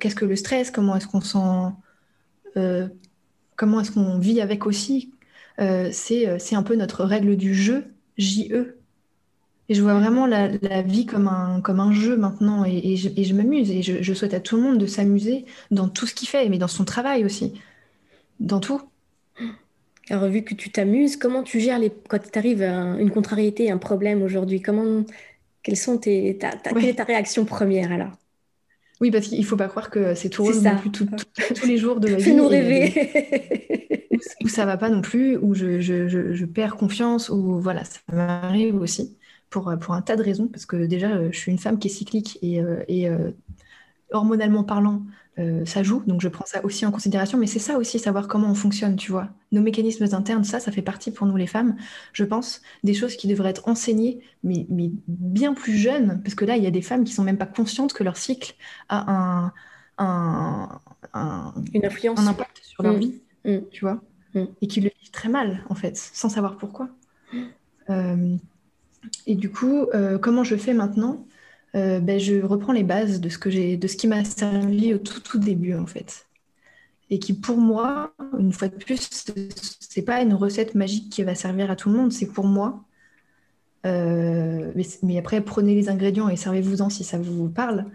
qu'est-ce que le stress, comment est-ce qu'on sent, comment est-ce qu'on vit avec aussi, c'est un peu notre règle du jeu, JE, et je vois vraiment la, vie comme un, comme un jeu maintenant. Et, je, m'amuse. Et je, souhaite à tout le monde de s'amuser dans tout ce qu'il fait, mais dans son travail aussi. Dans tout. Alors, vu que tu t'amuses, comment tu gères les... quand tu arrives à une contrariété, un problème aujourd'hui Comment... Quelles sont tes... Ta, Quelle est ta réaction première alors? Oui, parce qu'il ne faut pas croire que c'est tout rose non plus tous les jours de la vie. Fais-nous rêver. où, ça va pas non plus, où je, je, je perds confiance, ou voilà, ça m'arrive aussi pour, pour un tas de raisons, parce que déjà, euh, je suis une femme qui est cyclique et, euh, et euh, hormonalement parlant, ça joue, donc je prends ça aussi en considération, mais c'est ça aussi, savoir comment on fonctionne, tu vois. Nos mécanismes internes, ça, ça fait partie pour nous les femmes, je pense, des choses qui devraient être enseignées, mais, mais bien plus jeunes, parce que là, il y a des femmes qui sont même pas conscientes que leur cycle a un, un, Une influence. un impact sur leur mm. vie, mm. tu vois, mm. et qui le vivent très mal, en fait, sans savoir pourquoi. Et du coup, euh, comment je fais maintenant euh, ben, Je reprends les bases de ce, que de ce qui m'a servi au tout, tout début, en fait. Et qui, pour moi, une fois de plus, c'est pas une recette magique qui va servir à tout le monde, c'est pour moi. Euh, mais, après, prenez les ingrédients et servez-vous-en si ça vous parle.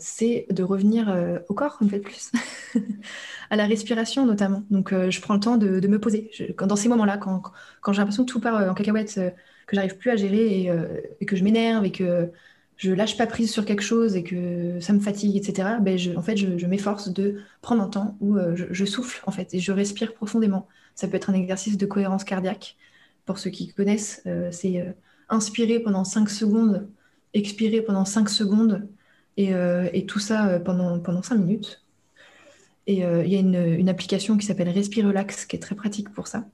c'est de revenir au corps, une fois de plus, à la respiration notamment. Donc, je prends le temps de, me poser. dans ces moments-là, quand, quand j'ai l'impression que tout part en cacahuète, que j'arrive plus à gérer euh, et, que je m'énerve et que je lâche pas prise sur quelque chose et que ça me fatigue, etc., ben je, en fait, je, m'efforce de prendre un temps où euh, je, souffle, en fait, et je respire profondément. Ça peut être un exercice de cohérence cardiaque. Pour ceux qui connaissent, euh, c'est inspirer pendant 5 secondes, expirer pendant 5 secondes, et, tout ça pendant, pendant 5 minutes. Et il y a une, une application qui s'appelle Respire Relax, qui est très pratique pour ça.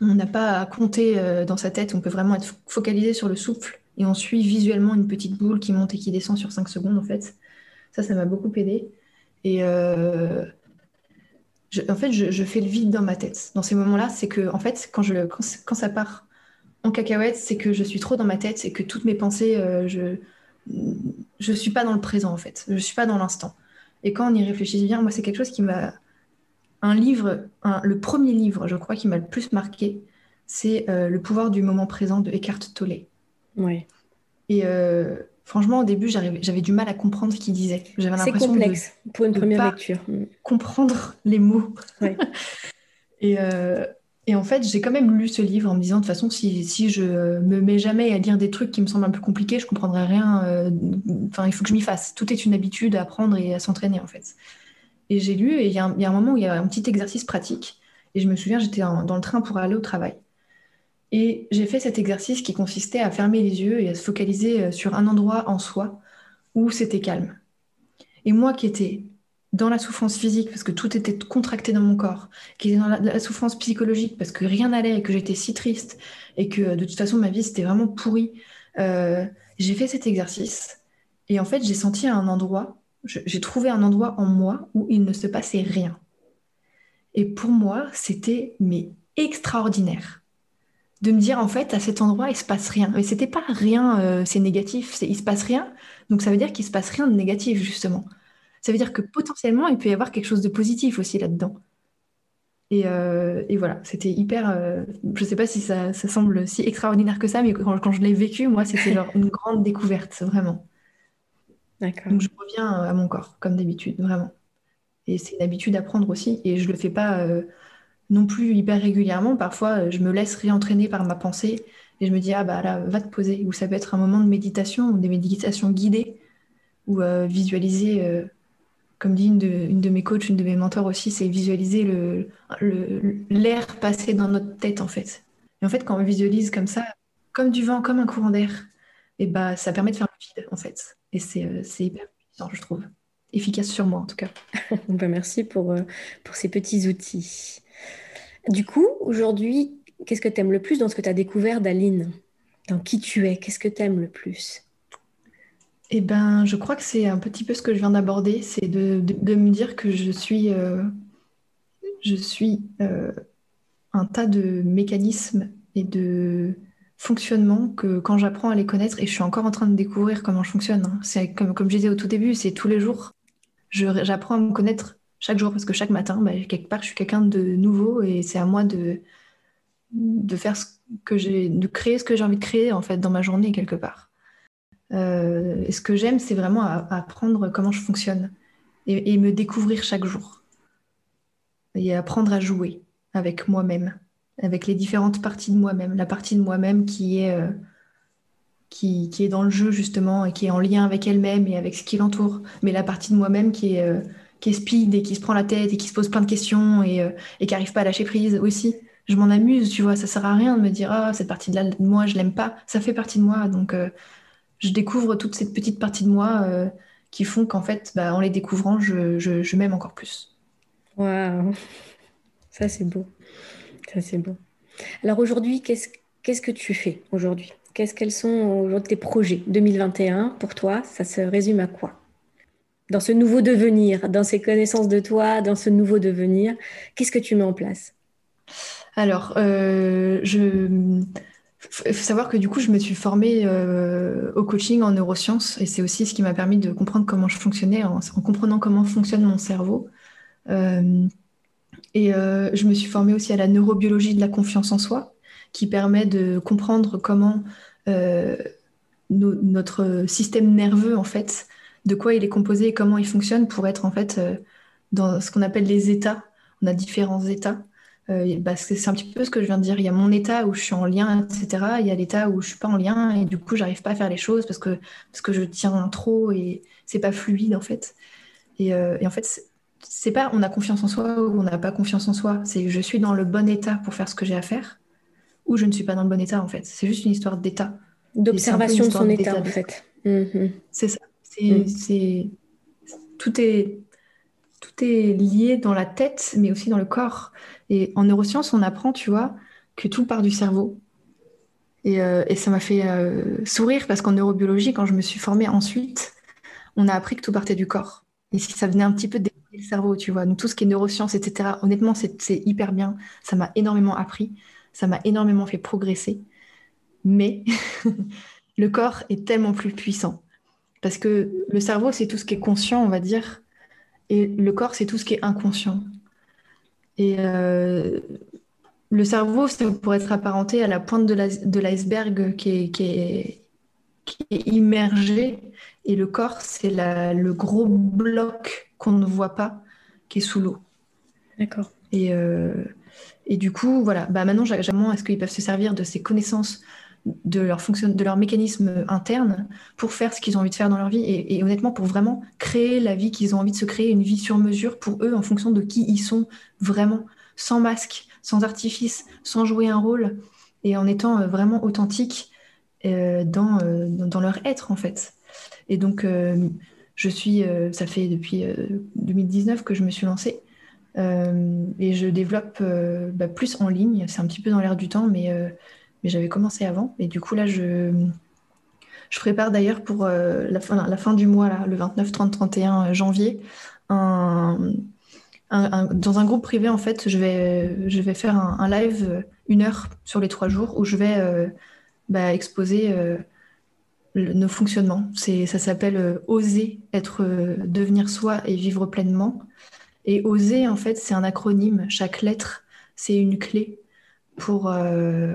On n'a pas à compter euh, dans sa tête, on peut vraiment être focalisé sur le souffle et on suit visuellement une petite boule qui monte et qui descend sur 5 secondes en fait. Ça, ça m'a beaucoup aidé. Et euh, en fait, je, fais le vide dans ma tête. Dans ces moments-là, c'est que en fait, quand, je, quand, ça part en cacahuète, c'est que je suis trop dans ma tête et que toutes mes pensées, euh, je je suis pas dans le présent en fait. Je suis pas dans l'instant. Et quand on y réfléchit bien, moi, c'est quelque chose qui m'a un livre, le premier livre, je crois, qui m'a le plus marqué, c'est euh, Le pouvoir du moment présent de Eckhart Tolle. Oui. Et euh, franchement, au début, j'avais du mal à comprendre ce qu'il disait. J'avais l'impression complexe pour une première lecture. Mm. Comprendre les mots. et, euh, et, en fait, j'ai quand même lu ce livre en me disant de toute façon, si, si, je me mets jamais à lire des trucs qui me semblent un peu compliqués, je comprendrai rien. Enfin, il faut que je m'y fasse. Tout est une habitude à apprendre et à s'entraîner en fait. Et j'ai lu, et il y, a un moment où il y a un petit exercice pratique. Et je me souviens, j'étais dans le train pour aller au travail. Et j'ai fait cet exercice qui consistait à fermer les yeux et à se focaliser euh, sur un endroit en soi où c'était calme. Et moi qui étais dans la souffrance physique parce que tout était contracté dans mon corps, qui était dans la, souffrance psychologique parce que rien n'allait et que j'étais si triste et que de toute façon ma vie c'était vraiment pourri, euh, j'ai fait cet exercice et en fait j'ai senti un endroit j'ai trouvé un endroit en moi où il ne se passait rien. Et pour moi, c'était mais extraordinaire de me dire en fait à cet endroit il se passe rien. Mais c'était pas rien, euh, c'est négatif, c'est il se passe rien. Donc ça veut dire qu'il se passe rien de négatif justement. Ça veut dire que potentiellement il peut y avoir quelque chose de positif aussi là-dedans. Et, euh, voilà, c'était hyper. Euh, je sais pas si ça, semble si extraordinaire que ça, mais quand, quand je l'ai vécu, moi, c'était genre une grande découverte, vraiment. Donc je reviens à mon corps, comme d'habitude, vraiment. Et c'est une habitude à prendre aussi. Et je ne le fais pas euh, non plus hyper régulièrement. Parfois, euh, je me laisse réentraîner par ma pensée et je me dis, ah bah là, va te poser. Ou ça peut être un moment de méditation, ou des méditations guidées, ou euh, visualiser, comme dit une de, mes coachs, une de mes mentors aussi, c'est visualiser l'air le, passer dans notre tête, en fait. Et en fait, quand on visualise comme ça, comme du vent, comme un courant d'air, et bah, ça permet de faire le vide, en fait. Et euh, c'est hyper puissant, je trouve. Efficace sur moi, en tout cas. ben, merci pour, euh, pour ces petits outils. Du coup, aujourd'hui, qu'est-ce que tu aimes le plus dans ce que tu as découvert d'Aline? Dans qui tu es? Qu'est-ce que tu aimes le plus? Eh ben, je crois que c'est un petit peu ce que je viens d'aborder, c'est de, de, me dire que je suis, euh, je suis un tas de mécanismes et de, fonctionnement que quand j'apprends à les connaître, et je suis encore en train de découvrir comment je fonctionne, hein. c'est comme, je disais au tout début, c'est tous les jours. J'apprends à me connaître chaque jour parce que chaque matin, bah, quelque part, je suis quelqu'un de nouveau et c'est à moi de, de faire ce que j'ai, de créer ce que j'ai envie de créer en fait dans ma journée quelque part. Euh, et ce que j'aime, c'est vraiment apprendre comment je fonctionne et me découvrir chaque jour et apprendre à jouer avec moi-même avec les différentes parties de moi-même. La partie de moi-même qui est, euh, qui, est dans le jeu, justement, et qui est en lien avec elle-même et avec ce qui l'entoure. Mais la partie de moi-même qui est, euh, qui est speed et qui se prend la tête et qui se pose plein de questions et, euh, qui n'arrive pas à lâcher prise aussi. Je m'en amuse, tu vois, ça sert à rien de me dire, ah, cette partie-là de moi, je l'aime pas. Ça fait partie de moi. Donc, je découvre toute cette petite partie de moi qui font qu'en fait, bah, en les découvrant, je, je, je m'aime encore plus. Waouh, ça c'est beau. C'est bon. Alors aujourd'hui, qu'est-ce, que tu fais aujourd'hui? Qu'est-ce Quels sont tes projets 2021 pour toi? Ça se résume à quoi? Dans ce nouveau devenir, dans ces connaissances de toi, dans ce nouveau devenir, qu'est-ce que tu mets en place? Alors, euh. Il faut savoir que du coup, je me suis formée euh, au coaching en neurosciences et c'est aussi ce qui m'a permis de comprendre comment je fonctionnais en, comprenant comment fonctionne mon cerveau. Euh, et euh, je me suis formée aussi à la neurobiologie de la confiance en soi, qui permet de comprendre comment euh, notre système nerveux, en fait, de quoi il est composé et comment il fonctionne pour être en fait euh, dans ce qu'on appelle les états. On a différents états. Bah, c'est un petit peu ce que je viens de dire. Il y a mon état où je suis en lien, etc. Il y a l'état où je suis pas en lien et du coup j'arrive pas à faire les choses parce que parce que je tiens trop et c'est pas fluide en fait. Et, et en fait c'est pas on a confiance en soi ou on n'a pas confiance en soi. C'est je suis dans le bon état pour faire ce que j'ai à faire ou je ne suis pas dans le bon état en fait. C'est juste une histoire d'état. D'observation de son état en fait. Mhm. C'est ça. C'est, tout est tout est lié dans la tête mais aussi dans le corps. Et en neurosciences, on apprend, tu vois, que tout part du cerveau. Et, et ça m'a fait sourire parce qu'en neurobiologie, quand je me suis formée ensuite, on a appris que tout partait du corps. Et si ça venait un petit peu de le cerveau, tu vois. Donc tout ce qui est neurosciences, etc. Honnêtement, c'est hyper bien. Ça m'a énormément appris. Ça m'a énormément fait progresser. Mais le corps est tellement plus puissant. Parce que le cerveau, c'est tout ce qui est conscient, on va dire. Et le corps, c'est tout ce qui est inconscient. Et euh, le cerveau, ça pourrait être apparenté à la pointe de l'iceberg qui est, qui, qui est immergé. Et le corps, c'est le gros bloc qu'on ne voit pas, qui est sous l'eau. D'accord. Et, euh, et du coup, voilà, bah maintenant, j'aimerais est-ce qu'ils peuvent se servir de ces connaissances, de leur, fonction, de leur mécanisme interne pour faire ce qu'ils ont envie de faire dans leur vie et, honnêtement, pour vraiment créer la vie qu'ils ont envie de se créer, une vie sur mesure pour eux en fonction de qui ils sont vraiment, sans masque, sans artifice, sans jouer un rôle et en étant euh, vraiment authentique euh, dans, dans leur être en fait. Et donc, je suis, ça fait depuis 2019 que je me suis lancée euh, et je développe euh, bah, plus en ligne. C'est un petit peu dans l'air du temps, mais, euh, j'avais commencé avant. Et du coup, là, je, prépare d'ailleurs pour la, fin, du mois, le 29, 30, 31 janvier, dans un groupe privé, en fait, je vais, je vais faire un, live une heure sur les trois jours où je vais bah, exposer nos fonctionnements. Ça s'appelle Oser être, devenir soi et vivre pleinement. Et oser, en fait, c'est un acronyme. Chaque lettre, c'est une clé pour, euh,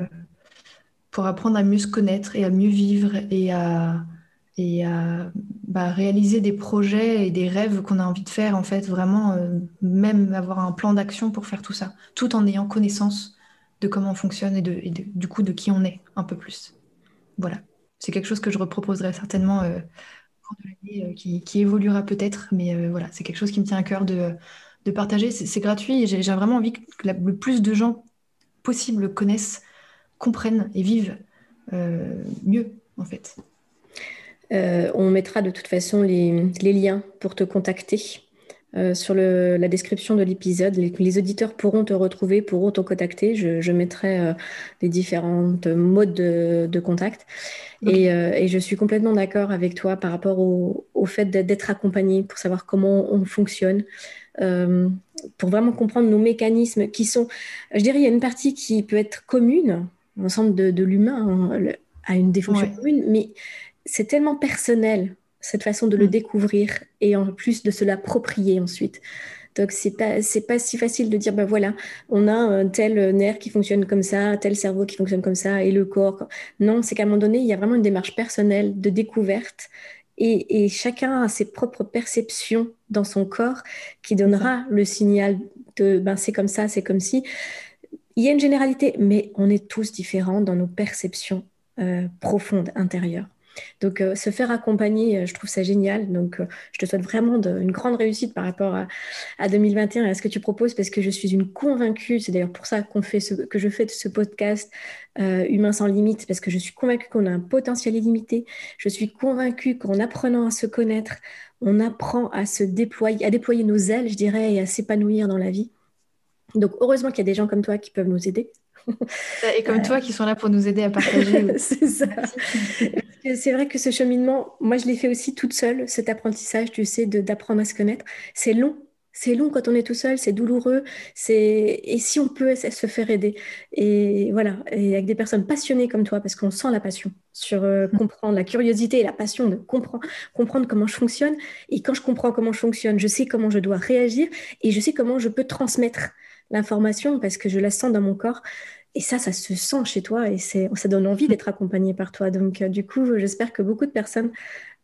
pour apprendre à mieux se connaître et à mieux vivre et à, et à bah, réaliser des projets et des rêves qu'on a envie de faire, en fait, vraiment, euh, même avoir un plan d'action pour faire tout ça, tout en ayant connaissance de comment on fonctionne et, de, du coup de qui on est un peu plus. Voilà. C'est quelque chose que je reproposerai certainement euh, euh qui, qui, évoluera peut-être, mais voilà, c'est quelque chose qui me tient à cœur de, de partager. C'est gratuit et j'ai vraiment envie que le plus de gens possible connaissent, comprennent et vivent euh, mieux, en fait. Euh, on mettra de toute façon les, liens pour te contacter. Euh, sur la description de l'épisode, les, auditeurs pourront te retrouver, pourront te contacter. Je, mettrai les différentes modes de, contact. Et, je suis complètement d'accord avec toi par rapport au, au fait d'être accompagné pour savoir comment on fonctionne, euh, pour vraiment comprendre nos mécanismes qui sont, je dirais, il y a une partie qui peut être commune, l'ensemble de, de l'humain hein, a une défonction commune, mais c'est tellement personnel cette façon de le mm. découvrir et en plus de se l'approprier ensuite. Donc c'est pas c'est pas si facile de dire ben voilà on a un tel nerf qui fonctionne comme ça, tel cerveau qui fonctionne comme ça et le corps. Non, c'est qu'à un moment donné il y a vraiment une démarche personnelle de découverte et, chacun a ses propres perceptions dans son corps qui donnera le signal de ben, c'est comme ça, c'est comme si. Il y a une généralité, mais on est tous différents dans nos perceptions euh, profondes intérieures. Donc, euh, se faire accompagner, euh, je trouve ça génial. Donc, euh, je te souhaite vraiment une grande réussite par rapport à, 2021 et à ce que tu proposes, parce que je suis une convaincue. C'est d'ailleurs pour ça qu'on fait que je fais ce podcast Humain sans limite, parce que je suis convaincue qu'on a un potentiel illimité. Je suis convaincue qu'en apprenant à se connaître, on apprend à se déployer, à déployer nos ailes, je dirais, et à s'épanouir dans la vie. Donc, heureusement qu'il y a des gens comme toi qui peuvent nous aider. Et comme toi qui sont là pour nous aider à partager. c'est ça. c'est vrai que ce cheminement, moi je l'ai fait aussi toute seule, cet apprentissage, tu sais, d'apprendre à se connaître. C'est long. C'est long quand on est tout seul, c'est douloureux. C'est et si on peut se faire aider et voilà et avec des personnes passionnées comme toi parce qu'on sent la passion sur euh, mm. comprendre la curiosité et la passion de comprendre comprendre comment je fonctionne et quand je comprends comment je fonctionne, je sais comment je dois réagir et je sais comment je peux transmettre l'information parce que je la sens dans mon corps. Et ça, ça se sent chez toi et ça donne envie d'être accompagné par toi. Donc, euh, du coup, j'espère que beaucoup de personnes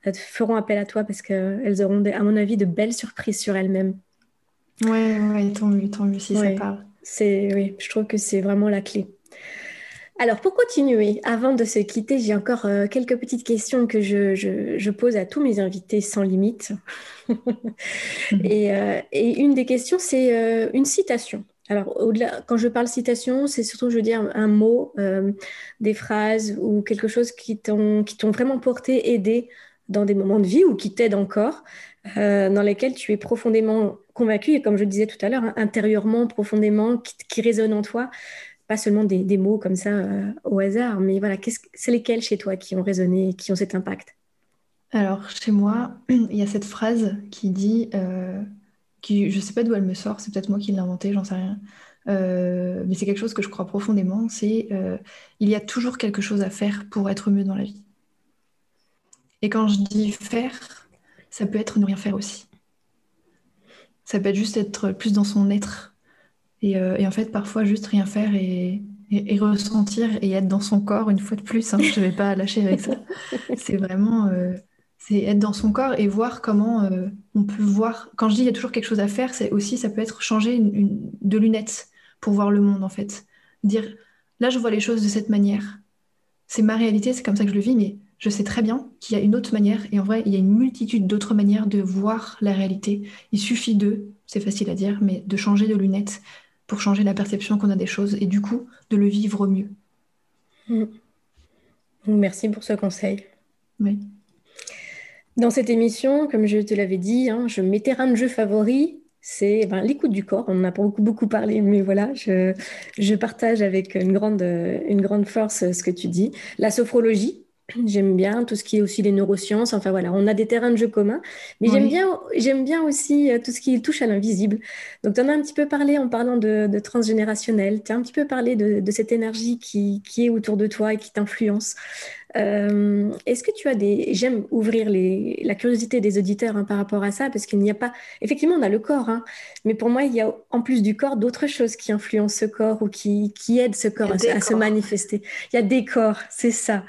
euh, feront appel à toi parce qu'elles auront, à mon avis, de belles surprises sur elles-mêmes. Ouais, ouais, tant mieux, tant mieux si ça parle. C'est, oui, je trouve que c'est vraiment la clé. Alors, pour continuer, avant de se quitter, j'ai encore euh, quelques petites questions que je, je, pose à tous mes invités sans limite. et, et, une des questions, c'est une citation. Alors, au-delà, quand je parle citation, c'est surtout, je veux dire, un mot, euh, des phrases ou quelque chose qui t'ont, vraiment porté, aidé dans des moments de vie ou qui t'aident encore, euh, dans lesquels tu es profondément convaincu et comme je disais tout à l'heure, hein, intérieurement, profondément, qui, qui, résonne en toi. Pas seulement des, mots comme ça euh, au hasard, mais voilà, c'est lesquels chez toi qui ont résonné, qui ont cet impact? Alors, chez moi, il y a cette phrase qui dit, euh, je ne sais pas d'où elle me sort, c'est peut-être moi qui l'ai inventée, j'en sais rien, euh, mais c'est quelque chose que je crois profondément, c'est il y a toujours quelque chose à faire pour être mieux dans la vie. Et quand je dis faire, ça peut être ne rien faire aussi. Ça peut être juste être plus dans son être. Et, euh, en fait, parfois, juste rien faire et, ressentir et être dans son corps, une fois de plus, hein, je ne vais pas lâcher avec ça. C'est vraiment euh, c'est être dans son corps et voir comment euh, on peut voir. Quand je dis il y a toujours quelque chose à faire, c'est aussi, ça peut être changer une, de lunettes pour voir le monde, en fait. Dire, là, je vois les choses de cette manière. C'est ma réalité, c'est comme ça que je le vis, mais je sais très bien qu'il y a une autre manière, et en vrai, il y a une multitude d'autres manières de voir la réalité. Il suffit de, c'est facile à dire, mais de changer de lunettes pour changer la perception qu'on a des choses, et du coup, de le vivre mieux. Mm. Merci pour ce conseil. Oui. Dans cette émission, comme je te l'avais dit, hein, je, mes terrains de jeu favoris, c'est ben, l'écoute du corps. On en a pas beaucoup, beaucoup parlé, mais voilà, je, je partage avec une grande, une grande force ce que tu dis. La sophrologie, J'aime bien tout ce qui est aussi les neurosciences. Enfin voilà, on a des terrains de jeu communs. Mais j'aime bien, j'aime bien aussi euh, tout ce qui touche à l'invisible. Donc tu en as un petit peu parlé en parlant de, transgénérationnel. Tu as un petit peu parlé de, de cette énergie qui, qui, est autour de toi et qui t'influence. Euh, est-ce que tu as des... J'aime ouvrir les... la curiosité des auditeurs hein, par rapport à ça, parce qu'il n'y a pas... Effectivement, on a le corps, hein, mais pour moi, il y a en plus du corps d'autres choses qui influencent ce corps ou qui, qui aident ce corps à, se manifester. Il y a des corps, c'est ça.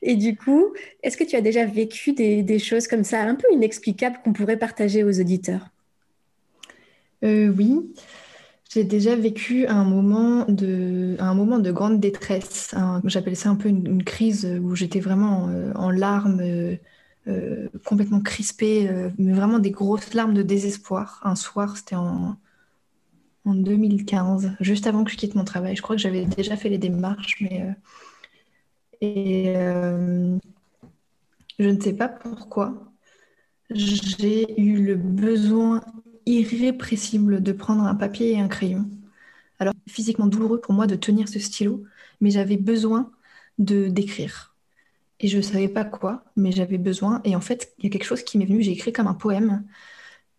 Et du coup, est-ce que tu as déjà vécu des, des choses comme ça, un peu inexplicables, qu'on pourrait partager aux auditeurs? Euh, Oui. J'ai déjà vécu un moment de, un moment de grande détresse. J'appelle ça un peu une, crise où j'étais vraiment euh, en, larmes, euh, euh, complètement crispée, mais vraiment des grosses larmes de désespoir. Un soir, c'était en, en 2015, juste avant que je quitte mon travail. Je crois que j'avais déjà fait les démarches, mais. et je ne sais pas pourquoi. J'ai eu le besoin irrépressible de prendre un papier et un crayon. Alors, physiquement douloureux pour moi de tenir ce stylo, mais j'avais besoin de d'écrire. Et je ne savais pas quoi, mais j'avais besoin. Et en fait, il y a quelque chose qui m'est venu. J'ai écrit comme un poème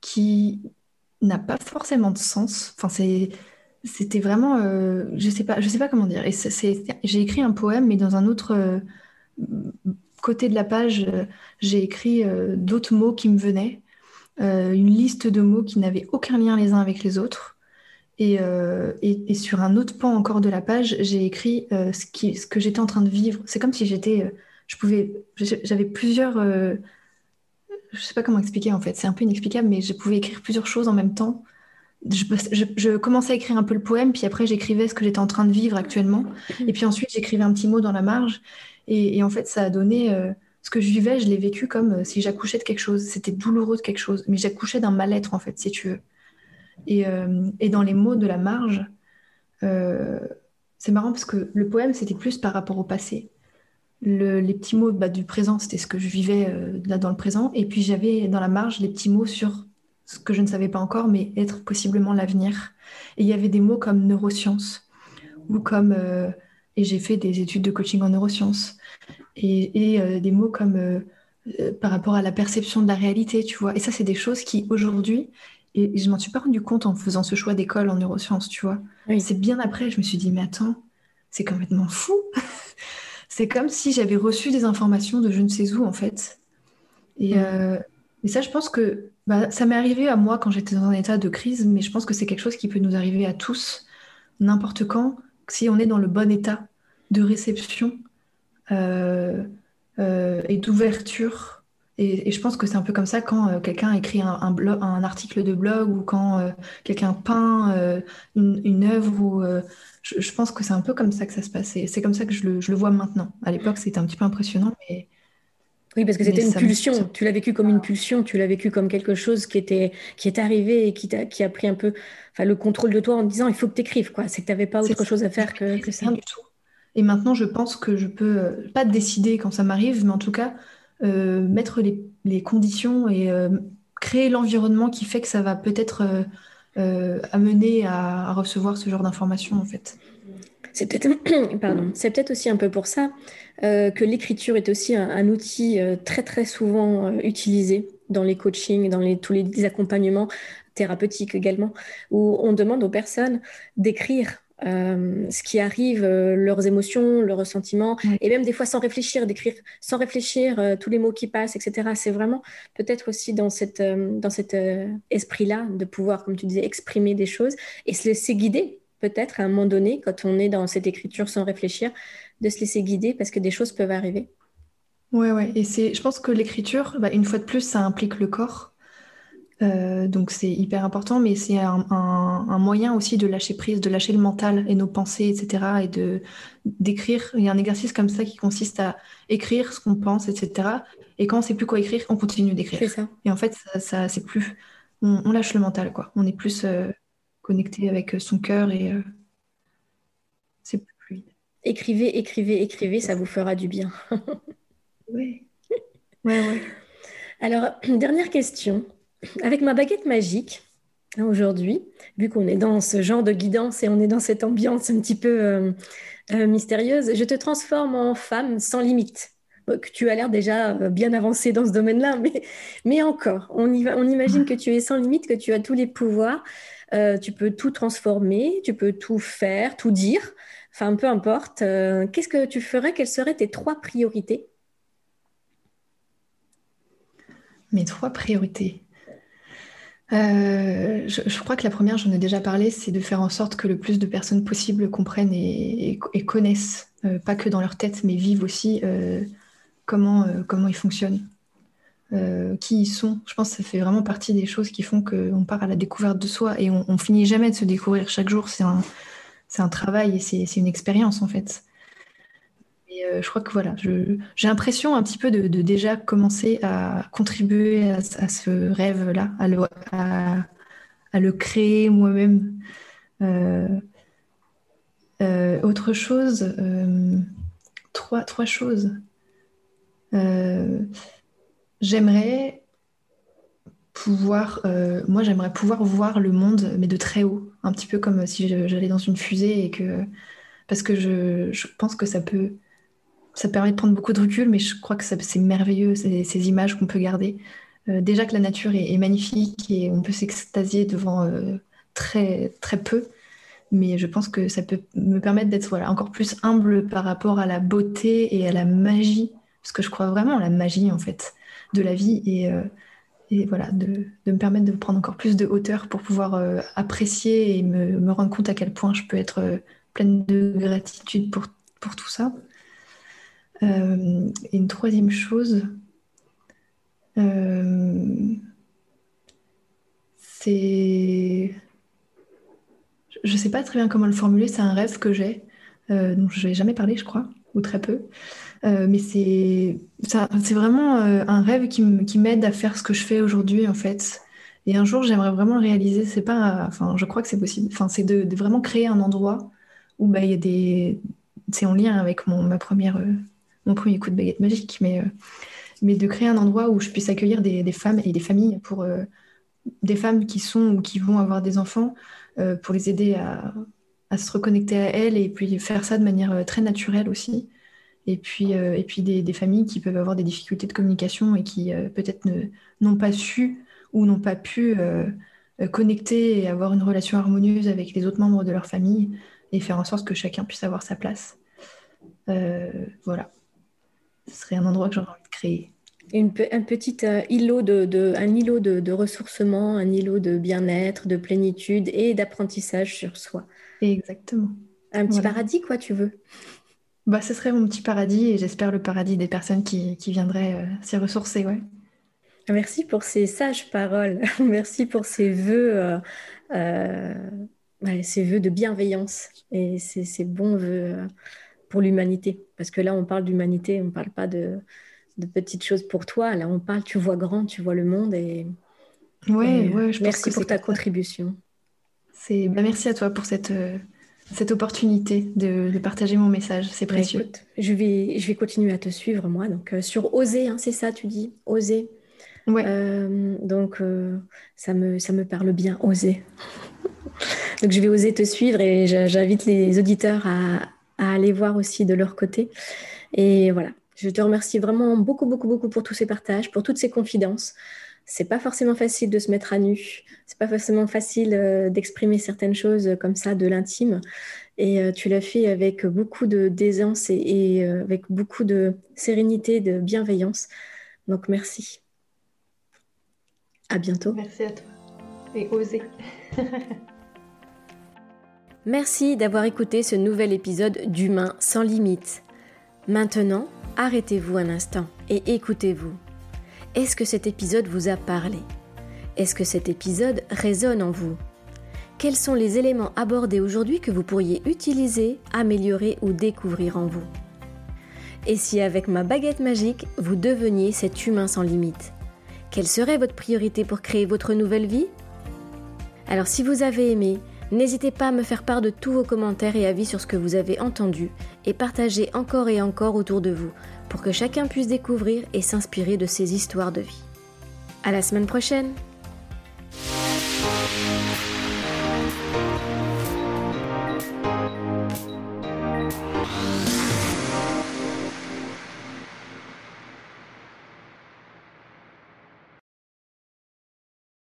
qui n'a pas forcément de sens. Enfin, c'est, c'était vraiment, euh, je sais pas, sais pas comment dire. Et j'ai écrit un poème, mais dans un autre euh, côté de la page, euh, j'ai écrit d'autres mots qui me venaient. Euh, une liste de mots qui n'avaient aucun lien les uns avec les autres. Et, euh, et, sur un autre pan encore de la page, j'ai écrit euh, ce, qui, ce que j'étais en train de vivre. C'est comme si j'étais, je pouvais, j'avais plusieurs, je sais pas comment expliquer en fait. C'est un peu inexplicable, mais je pouvais écrire plusieurs choses en même temps. Je, je, commençais à écrire un peu le poème, puis après j'écrivais ce que j'étais en train de vivre actuellement, et puis ensuite j'écrivais un petit mot dans la marge, et, et en fait ça a donné ce que je vivais, je l'ai vécu comme euh, si j'accouchais de quelque chose. C'était douloureux de quelque chose, mais j'accouchais d'un mal-être, en fait, si tu veux. Et, euh, dans les mots de la marge, euh, c'est marrant parce que le poème, c'était plus par rapport au passé. les petits mots bah, du présent, c'était ce que je vivais là dans le présent. Et puis j'avais dans la marge les petits mots sur ce que je ne savais pas encore, mais être possiblement l'avenir. Et il y avait des mots comme neurosciences ou comme et j'ai fait des études de coaching en neurosciences et, euh, des mots comme euh, euh, par rapport à la perception de la réalité, tu vois. Et ça, c'est des choses qui aujourd'hui, et je m'en suis pas rendu compte en faisant ce choix d'école en neurosciences, tu vois. C'est bien après, je me suis dit, mais attends, c'est complètement fou. c'est comme si j'avais reçu des informations de je ne sais où, en fait. Et, ça, je pense que bah, ça m'est arrivé à moi quand j'étais dans un état de crise, mais je pense que c'est quelque chose qui peut nous arriver à tous, n'importe quand, si on est dans le bon état de réception et d'ouverture. Et, je pense que c'est un peu comme ça quand euh, quelqu'un écrit un, un, article de blog ou quand quelqu'un peint une, une, œuvre. Ou, je, pense que c'est un peu comme ça que ça se passe. C'est comme ça que je le, je le vois maintenant. À l'époque, c'était un petit peu impressionnant, mais oui, parce que c'était une pulsion. Tu l'as vécu comme une pulsion, tu l'as vécu comme quelque chose qui était qui est arrivé et qui, a, qui a pris un peu enfin, le contrôle de toi en disant il faut que tu écrives. C'est que tu n'avais pas autre chose à faire que, que ça. du tout. Et maintenant, je pense que je peux, euh, pas décider quand ça m'arrive, mais en tout cas, euh, mettre les, conditions et euh, créer l'environnement qui fait que ça va peut-être amener à, recevoir ce genre d'informations, en fait. C'est peut-être peut-être aussi un peu pour ça que l'écriture est aussi un, outil très très souvent utilisé dans les coachings, dans tous les accompagnements thérapeutiques également, où on demande aux personnes d'écrire ce qui arrive, leurs émotions, leurs ressentiments, et même des fois sans réfléchir, d'écrire sans réfléchir tous les mots qui passent, etc. C'est vraiment peut-être aussi dans, cette, dans cet esprit-là de pouvoir, comme tu disais, exprimer des choses et se laisser guider peut-être à un moment donné, quand on est dans cette écriture sans réfléchir, de se laisser guider parce que des choses peuvent arriver. Ouais, ouais. Et c'est, je pense que l'écriture, bah, une fois de plus, ça implique le corps. Euh, donc c'est hyper important, mais c'est un, moyen aussi de lâcher prise, de lâcher le mental et nos pensées, etc. Et de d'écrire. Il y a un exercice comme ça qui consiste à écrire ce qu'on pense, etc. Et quand on sait plus quoi écrire, on continue d'écrire. Et en fait, ça, c'est plus, on, lâche le mental, quoi. On est plus euh, connecté avec son cœur et euh, c'est plus fluide. Écrivez, écrivez, écrivez, ça vous fera du bien. oui. Ouais, ouais. Alors, dernière question. Avec ma baguette magique, hein, aujourd'hui, vu qu'on est dans ce genre de guidance et on est dans cette ambiance un petit peu euh, euh, mystérieuse, je te transforme en femme sans limite. Tu as l'air déjà bien avancé dans ce domaine-là, mais, encore, on, imagine que tu es sans limite, que tu as tous les pouvoirs. Euh, tu peux tout transformer, tu peux tout faire, tout dire, enfin peu importe. Euh, qu'est-ce que tu ferais? Quelles seraient tes trois priorités? Mes trois priorités. Euh, je, crois que la première, j'en ai déjà parlé, c'est de faire en sorte que le plus de personnes possible comprennent et, connaissent, pas que dans leur tête, mais vivent aussi comment, comment ils fonctionnent. Euh, qui ils sont. Je pense que ça fait vraiment partie des choses qui font qu'on part à la découverte de soi et on, finit jamais de se découvrir chaque jour. C'est un, un, travail et c'est une expérience en fait. Et euh, je crois que voilà, j'ai l'impression un petit peu de, déjà commencer à contribuer à, ce rêve-là, à le, créer moi-même. Euh, autre chose, trois, choses. J'aimerais pouvoir, euh, moi j'aimerais pouvoir voir le monde, mais de très haut, un petit peu comme si j'allais dans une fusée et que, parce que je, pense que ça peut, ça permet de prendre beaucoup de recul, mais je crois que c'est merveilleux ces, images qu'on peut garder. Euh, déjà que la nature est, magnifique et on peut s'extasier devant euh, très très peu, mais je pense que ça peut me permettre d'être voilà, encore plus humble par rapport à la beauté et à la magie, parce que je crois vraiment à la magie en fait de la vie et, euh, voilà, de, me permettre de prendre encore plus de hauteur pour pouvoir apprécier et me, rendre compte à quel point je peux être pleine de gratitude pour, pour tout ça. Et une troisième chose, c'est... Je ne sais pas très bien comment le formuler, c'est un rêve que j'ai, dont je n'ai jamais parlé, je crois, ou très peu. Euh, mais c'est vraiment euh, un rêve qui m'aide à faire ce que je fais aujourd'hui, en fait. Et un jour, j'aimerais vraiment réaliser. C'est pas, enfin, je crois que c'est possible. Enfin, c'est de, vraiment créer un endroit où bah, il y a des. C'est en lien avec mon, ma première, euh, mon premier coup de baguette magique, mais, mais de créer un endroit où je puisse accueillir des, des femmes et des familles pour des femmes qui sont ou qui vont avoir des enfants, pour les aider à, à, se reconnecter à elles et puis faire ça de manière très naturelle aussi et puis, euh, et puis des, familles qui peuvent avoir des difficultés de communication et qui euh, peut-être n'ont pas su ou n'ont pas pu euh, connecter et avoir une relation harmonieuse avec les autres membres de leur famille et faire en sorte que chacun puisse avoir sa place. voilà. Ce serait un endroit que j'aurais envie de créer. Une, un petit îlot, de, un îlot de, de, ressourcement, un îlot de bien-être, de plénitude et d'apprentissage sur soi. Exactement. Un petit paradis, quoi, tu veux? Bah, ce serait mon petit paradis et j'espère le paradis des personnes qui, qui viendraient euh, s'y ressourcer. Ouais. Merci pour ces sages paroles. Merci pour ces vœux, euh, euh, ces vœux de bienveillance et ces, ces bons vœux pour l'humanité. Parce que là, on parle d'humanité, on ne parle pas de, de, petites choses pour toi. Là, on parle, tu vois grand, tu vois le monde. Et, ouais, ouais, je merci pour ta contribution. C'est, bah, merci à toi pour cette cette opportunité de, partager mon message. C'est bah, précieux. je, vais, je vais continuer à te suivre, moi. Donc, euh, sur Oser, hein, c'est ça, tu dis? Oser. Euh, donc, euh, ça, me, ça me parle bien, oser. donc, je vais oser te suivre et j'invite les auditeurs à, à, aller voir aussi de leur côté. Et voilà, je te remercie vraiment beaucoup, beaucoup, beaucoup pour tous ces partages, pour toutes ces confidences. C'est pas forcément facile de se mettre à nu, c'est pas forcément facile euh, d'exprimer certaines choses comme ça de l'intime. Et tu l'as fait avec beaucoup de d'aisance et, et avec beaucoup de sérénité, de bienveillance. Donc merci. À bientôt. Merci à toi. Et osez. Merci d'avoir écouté ce nouvel épisode d'Humain sans limite. Maintenant, arrêtez-vous un instant et écoutez-vous. Est-ce que cet épisode vous a parlé? Est-ce que cet épisode résonne en vous? Quels sont les éléments abordés aujourd'hui que vous pourriez utiliser, améliorer ou découvrir en vous? Et si avec ma baguette magique, vous deveniez cet humain sans limite quelle serait votre priorité pour créer votre nouvelle vie? Alors si vous avez aimé, n'hésitez pas à me faire part de tous vos commentaires et avis sur ce que vous avez entendu et partagez encore et encore autour de vous pour que chacun puisse découvrir et s'inspirer de ces histoires de vie. À la semaine prochaine